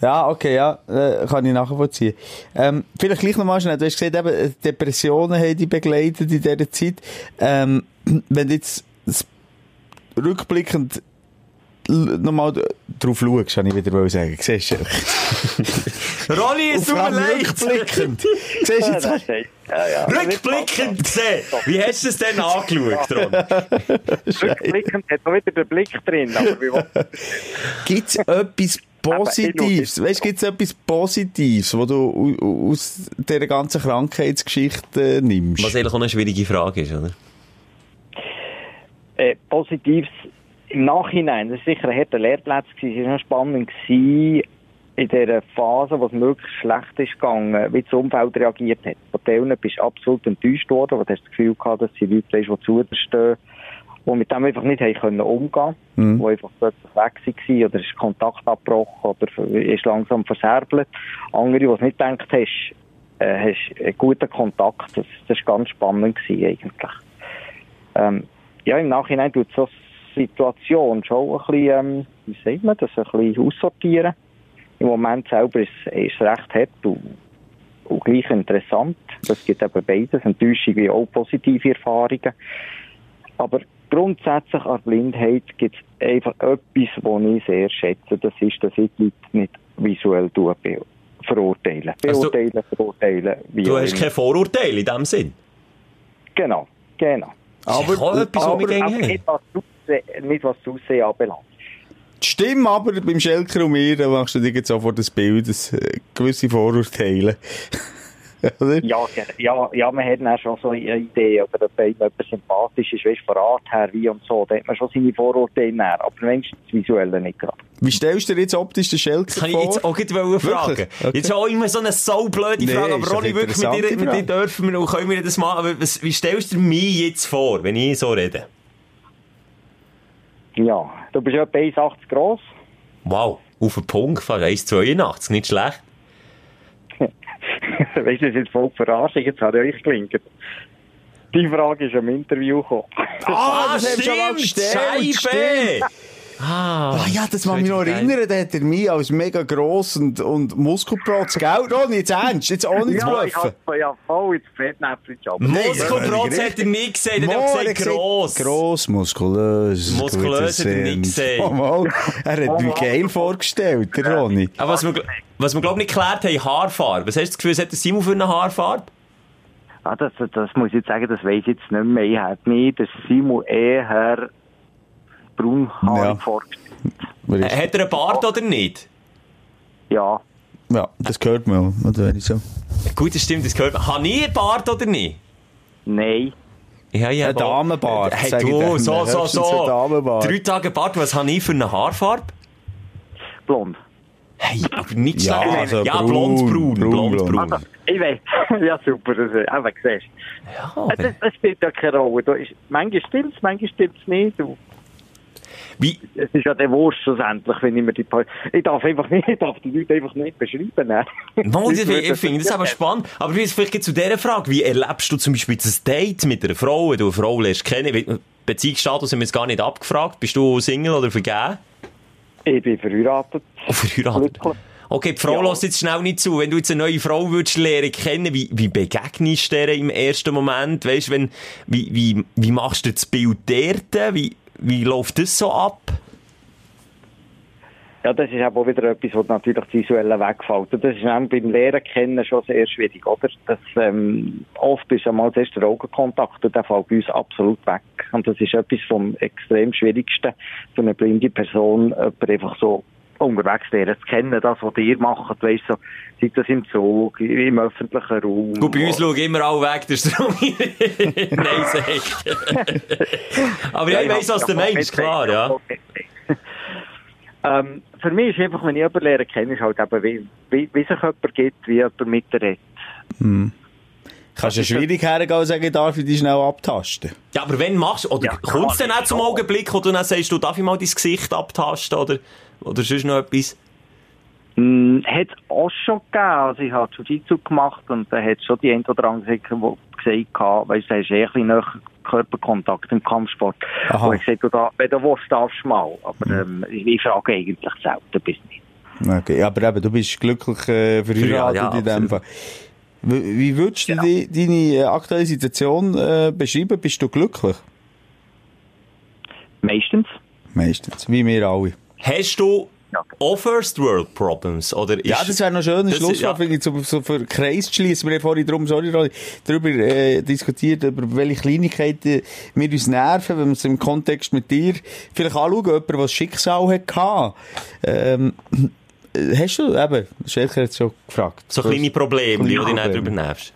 Ja, okay, ja, äh, kann ich nachvollziehen. Ähm, vielleicht gleich nochmal schnell, du hast gesagt, eben, äh, Depressionen haben dich begleitet in dieser Zeit. Ähm, wenn du jetzt rückblickend nochmal drauf schaust, kann ich wieder wollen sagen. Siehst du? Ronny, es tut mir leid. rückblickend. Siehst du jetzt? ja, ja. Rückblickend gesehen. Wie hast du es denn angeschaut, Ron? Rückblickend hat noch wieder den Blick drin, Gibt es etwas Positives? Weißt du, gibt es etwas Positives, was du au- au- aus dieser ganzen Krankheitsgeschichte äh, nimmst? Was eigentlich auch eine schwierige Frage ist, oder? Äh, Positives im Nachhinein, das war sicher ein harter Lehrplatz, es war spannend gewesen, in dieser Phase, wo es möglichst schlecht ist gegangen, wie das Umfeld reagiert hat. Von denen bist du absolut enttäuscht worden, weil du hast das Gefühl gehabt, dass die Leute, weißt, die zu dir stehen, die mit dem einfach nicht haben können umgehen Mhm. die einfach plötzlich weg waren oder ist Kontakt abgebrochen oder ist langsam verserbelt. Andere, die es nicht gedacht hast, äh, hast einen guten Kontakt. Das, war ganz spannend gewesen, eigentlich. Ähm, ja, im Nachhinein tut so eine Situation schon ein bisschen, ähm, wie sagt man das, ein bisschen aussortieren. Im Moment selber ist, es recht hart und, und gleich interessant. Es gibt eben beides, Enttäuschung wie auch positive Erfahrungen. Aber grundsätzlich an Blindheit gibt es einfach etwas, was ich sehr schätze. Das ist, dass ich die Leute nicht visuell verurteilen. Also Beurteilen, verurteilen. Wie Du hast kein Vorurteil in dem Sinn. Genau, genau. Aber, auch etwas, was Aber, aber haben. Nicht, was das Aussehen, nicht was das Aussehen anbelangt. Die Stimme aber beim Schelker und mir, da machst du dir jetzt sofort das Bild, das, äh, gewisse Vorurteile. Ja, ja, ja, man hat dann schon so eine Idee, oder ob jemand sympathisch ist, weißt, von Art her, wie und so. Da hat man schon seine Vorurteile näher, aber wenigstens das Visuelle nicht gerade. Wie stellst du dir jetzt optisch den Schelker Das kann ich vor? jetzt auch gerade fragen. Okay. Jetzt auch immer so eine so blöde Nee, Frage, ist aber Ronny, wirklich mit dir, mit dir dürfen wir und können wir das machen. Wie stellst du dir mich jetzt vor, wenn ich so rede? Ja, du bist etwa 1,80 gross. Wow, auf den Punkt, fast 1,82, nicht schlecht. weißt du, das ist jetzt voll verarscht, jetzt hat euch gelingt. Die Frage ist im Interview gekommen. Ah, das wir schon Scheibe! Ah, Ah ja, das mag mich noch erinnern, da hat er mich als mega gross und, und Muskelprotz, gell? Ronny, jetzt ernst, jetzt ohne zu ja, ich bluffen. hab ja voll ins Fettnäpfchen gehabt. Muskelprotz hat er nicht gesagt, er hat gesagt gross. Gross, muskulös. Muskulös hat er nicht Sinn. gesagt. Mal, er hat mich geil vorgestellt, der Ronny. Aber was wir, was wir glaube ich nicht geklärt haben, Haarfarbe. Was hast du das Gefühl, was hat der Simon für eine Haarfarbe? Ah, das, das muss ich jetzt sagen, das weiss ich jetzt nicht mehr. Ich hätte mir den Simon eher braunhaarig Ja. vorgestellt. Äh, Hat er einen Bart oder nicht? Ja. Ja, das gehört mir. Oder wenn ich so. Gut, das stimmt, das gehört. Habe ich einen Bart oder nicht? Nein. Ja, ja, Ein Damenbart, Hey, du, so, so, so. Drei Tage Bart, was habe ich für eine Haarfarbe? Blond. Hey, aber nicht Ja, schlecht. also ja, braun, blond, braun, braun, blond, blond. braun. Ich weiß. ja, super. Das, ist- eben, siehst Ja. Das, das spielt ja keine Rolle. Da ist, manchmal stimmt es, manchmal stimmt es nicht. Du, Wie, es ist ja der Wurst schlussendlich, wenn ich mir die... Pa- Ich darf einfach nicht, ich darf die Leute einfach nicht beschreiben. Ne? Mo, ich, finde das aber spannend. Aber wie- vielleicht zu dieser Frage, wie erlebst du zum Beispiel das Date mit einer Frau, wenn du eine Frau lernst kennen? Beziehungsstatus haben wir jetzt gar nicht abgefragt. Bist du Single oder vergeben? Ich bin verheiratet. Oh, verheiratet. Okay, die Frau Ja. lässt jetzt schnell nicht zu. Wenn du jetzt eine neue Frau würdest lernen kennen, wie, wie begegnest du der im ersten Moment? Weißt, wenn, wie, wie, wie machst du das Bild dort? Wie, wie läuft das so ab? Ja, das ist auch wieder etwas, was natürlich das Visuelle wegfällt. Und das ist auch beim Lehren kennen schon sehr schwierig, oder? Das, ähm, oft ist einmal zuerst der Augenkontakt und der fällt bei uns absolut weg. Und das ist etwas vom extrem Schwierigsten für eine blinde Person, einfach so unterwegs lernen zu kennen, das, was ihr macht, weißt so, sei das im Zug, im öffentlichen Raum. Gut, bei uns schauen immer alle weg, das ist darum Nein, sag. Aber ja, ich weiss, was du meinst, klar, ja. Ähm, für mich ist einfach, wenn ich jemanden lernen kenne, ist halt eben, wie, wie, wie sich jemand gibt, wie jemand mit dir redet. Kannst du schwierig hergehen und sagen, darf ich dich schnell abtasten? Ja, aber wenn machst du, oder Ja, kommt es dann auch zum. Augenblick, wo du dann sagst, du darf ich mal dein Gesicht abtasten, oder, oder sonst noch etwas? Hm, hat es auch schon gegeben. Also ich habe Jiu-Jitsu gemacht und da hat schon die ein oder andere gesagt, weißt du, da hast eh ein bisschen Körperkontakt im Kampfsport. Aha. Und ich du da, wenn du willst, darfst du mal. Aber ähm, ich, ich frage eigentlich selten bis nicht. Okay, aber eben, du bist glücklich äh, verheiratet Ja, ja, in dem Fall. Wie, würdest du die, deine äh, aktuelle Situation äh, beschreiben? Bist du glücklich? Meistens. Meistens. Wie wir alle. Hast du Ja. auch First World Problems, oder ist... Ja, das wäre noch schön, Schlusswort, ja. finde ich, so, so für Kreis zu schließen. Wir haben vorhin drum, sorry, Rolli, darüber äh, diskutiert, über welche Kleinigkeiten wir uns nerven, wenn wir es im Kontext mit dir vielleicht anschauen, jemand, der das Schicksal hatte. Ähm, hast du, eben, Schelker hat es schon gefragt. So kleine Probleme, die du dich nicht drüber nervst.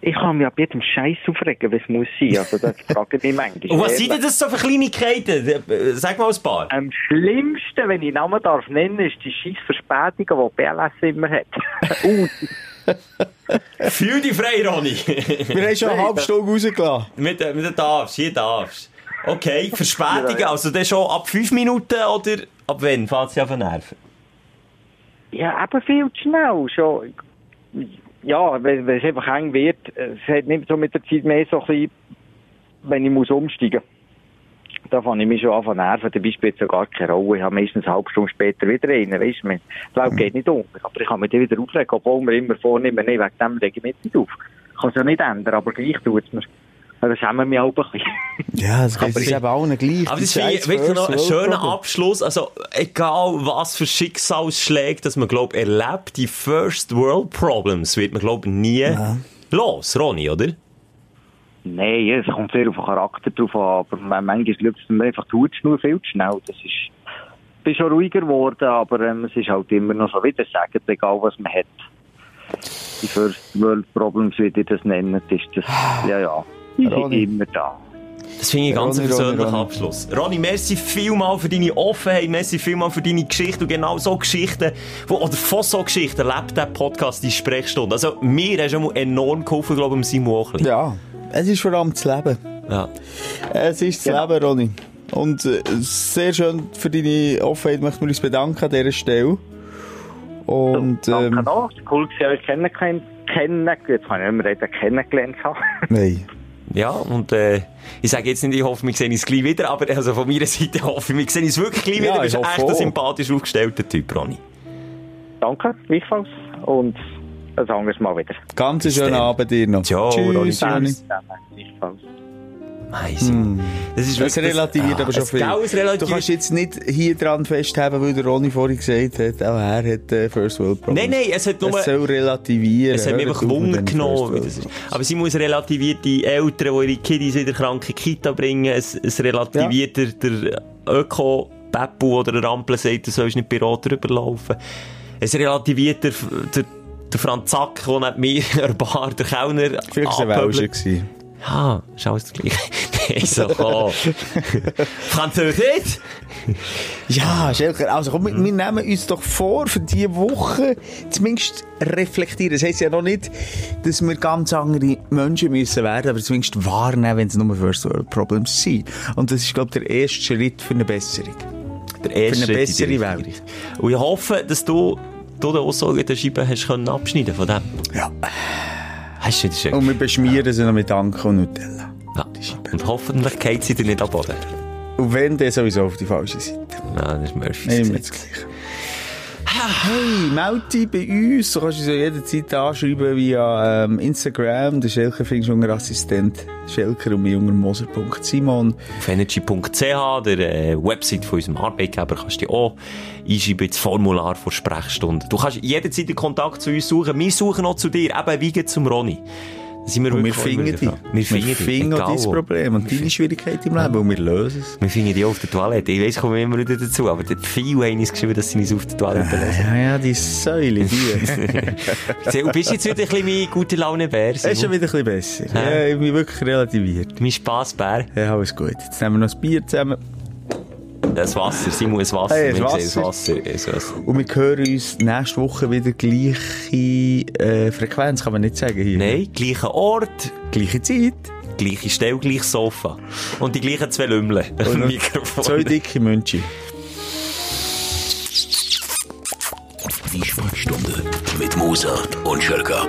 ich kann mich ab jedem Scheiß aufregen, was muss sein. Also, das frage ich mich manchmal. Und was sind denn das so für Kleinigkeiten? Äh, Sag mal ein paar. Am schlimmsten, wenn ich Namen darf nennen, ist die scheiß Verspätung, die BLS immer hat. uh, Fühl dich frei, Ronny. Wir haben schon eine halbe Stunde rausgelassen. mit, äh, mit der darfst, hier darfst. Okay, Verspätungen, also dann schon ab 5 Minuten oder ab wann fängt es ja von nerven? Ja, eben viel zu schnell. Schon. Ja, wenn, wenn es einfach eng wird, es hat nicht so mit der Zeit mehr so ein bisschen, wenn ich muss umsteigen muss. Da fange ich mich schon an zu nerven. Spielt es ja gar keine Rolle. Ich habe meistens eine halbe Stunde später wieder rein. Weißt du, die Welt geht nicht um. Aber ich kann mich dann wieder aufregen, obwohl wir immer vornehmen, nee, wegen dem rege ich mich nicht auf. Ich kann es ja nicht ändern, aber gleich tut es mir. Das schämen wir auch ein bisschen. Ja, das Aber ist ich- eben allen gleich. Aber das ich scheiß wirklich noch World schöner Problem. Abschluss. Also, egal was für Schicksalsschläge, dass man, glaub erlebt, die First World Problems wird man, glaub nie los, Ronny, oder? Nein, ja, es kommt sehr auf den Charakter drauf an, aber man- manchmal es mir einfach tut nur viel zu schnell. Das ist, ich bin schon ruhiger geworden, aber ähm, es ist halt immer noch so, wie das sagen, egal was man hat. Die First World Problems, wie die das nennen, ist das, ja, ja, die sind immer da. Das finde ich ganz Ronny, einen persönlichen Ronny, Ronny. Abschluss. Ronny, merci vielmal für deine Offenheit, merci vielmal für deine Geschichte und genau so Geschichten, wo, oder von so Geschichten lebt der Podcast, die Sprechstunde. Also, mir hast du enorm geholfen, glaube ich, im Simon auch. Ja, es ist vor allem das Leben. Ja. Es ist das Genau. Leben, Ronny. Und äh, sehr schön für deine Offenheit möchten wir uns bedanken an dieser Stelle. Und, Danke ähm, ist cool, dass ich euch kennengelernt kennen, jetzt kann ich nicht mehr reden, kennengelernt habe. nein. Ja, und äh, ich sage jetzt nicht, ich hoffe, wir sehen uns gleich wieder, aber also von meiner Seite hoffe ich, wir sehen uns wirklich gleich Ja, wieder. Du bist echt ein sympathisch aufgestellter Typ, Ronny. Danke, gleichfalls. Und ein anderes Mal wieder. Ganz schönen. Abend dir noch. Ciao, Tschüss, Ronny. Zusammen, gleichfalls. Nein, Simon. Das ist Das relativiert Ah, aber schon viel. es Du relativiert- kannst jetzt nicht hier dran festhalten, weil der Ronny vorhin gesagt hat, auch er hat äh, First World Problems. Nein, nein, es hat nur... Es soll relativieren. Es hat mich einfach Wunder genommen. Aber sie muss relativiert die Eltern, die ihre Kiddies in der kranken Kita bringen. Es, es relativiert der, der Öko-Peppu oder der Ampel sagt, du sollst nicht bei Rot rüberlaufen. Es relativiert der, der, der Franz Zack, der neben mir der Bar, der Kellner Vielleicht war es ein. Welscher. Ja, Gleiche. Nein, so, oh. Französisch? Ja, Schelker, also komm, wir, wir nehmen uns doch vor, für diese Woche zumindest reflektieren. Das heisst ja noch nicht, dass wir ganz andere Menschen müssen werden, aber zumindest wahrnehmen, wenn es nur First World Problems sind. Und das ist, glaube ich, der erste Schritt für eine Besserung. Der erste Für eine Schritt in die bessere Welt. Und ich hoffe, dass du, du den Aussage der Scheibe hast können abschneiden von dem. Ja. Hast du das schön Und wir beschmieren sie noch mit Anke und Nutella. Ja. Und hoffentlich geht sie dir nicht ab Boden. Und wenn, dann sowieso auf die falsche Seite. Ja, das ist Murphy's Immer das. Gleiche. Hey, melde bei uns. Du kannst uns ja jederzeit anschreiben via ähm, Instagram. Der Schelker findest du unter Assistent Schelker und unter moser.simon. Auf energy.ch, der äh, Website von unserem Arbeitgeber, kannst du dich auch einschreiben ins Formular vor Sprechstunde. Du kannst jederzeit den Kontakt zu uns suchen. Wir suchen auch zu dir, eben wie zum Ronny. Sind wir Und wir finden wieder dran. Wir finden dein. Problem und deine Schwierigkeit im Leben und wir lösen es. Wir finden die auf der Toilette. Ich weiss, kommen wir immer wieder dazu, aber viele haben uns geschrieben, dass sie uns auf der Toilette lesen. Ja, ja, die Säule, die. Du bist jetzt wieder ein bisschen mein gute Laune Bär. Es ist schon wieder ein bisschen besser. Ja. Ich bin wirklich relativiert. Mein Spassbär. Ja, alles gut. Jetzt nehmen wir noch das Bier zusammen. Das Wasser, Simon, ein Wasser. Hey, Wir sehen Wasser. ein Wasser. Ein Wasser. Und wir hören uns nächste Woche wieder gleiche äh, Frequenz, kann man nicht sagen hier. Nein, gleicher Ort, Gleiche Zeit. gleiche Stelle, gleiches Sofa. Und die gleichen zwei Lümmeln. Und Mikrofon. Zwei dicke München. Die Sprechstunde mit Musa und Schelka.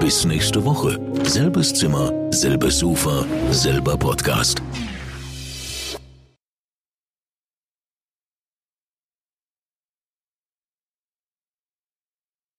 Bis nächste Woche. Selbes Zimmer, selbes Sofa, selber Podcast.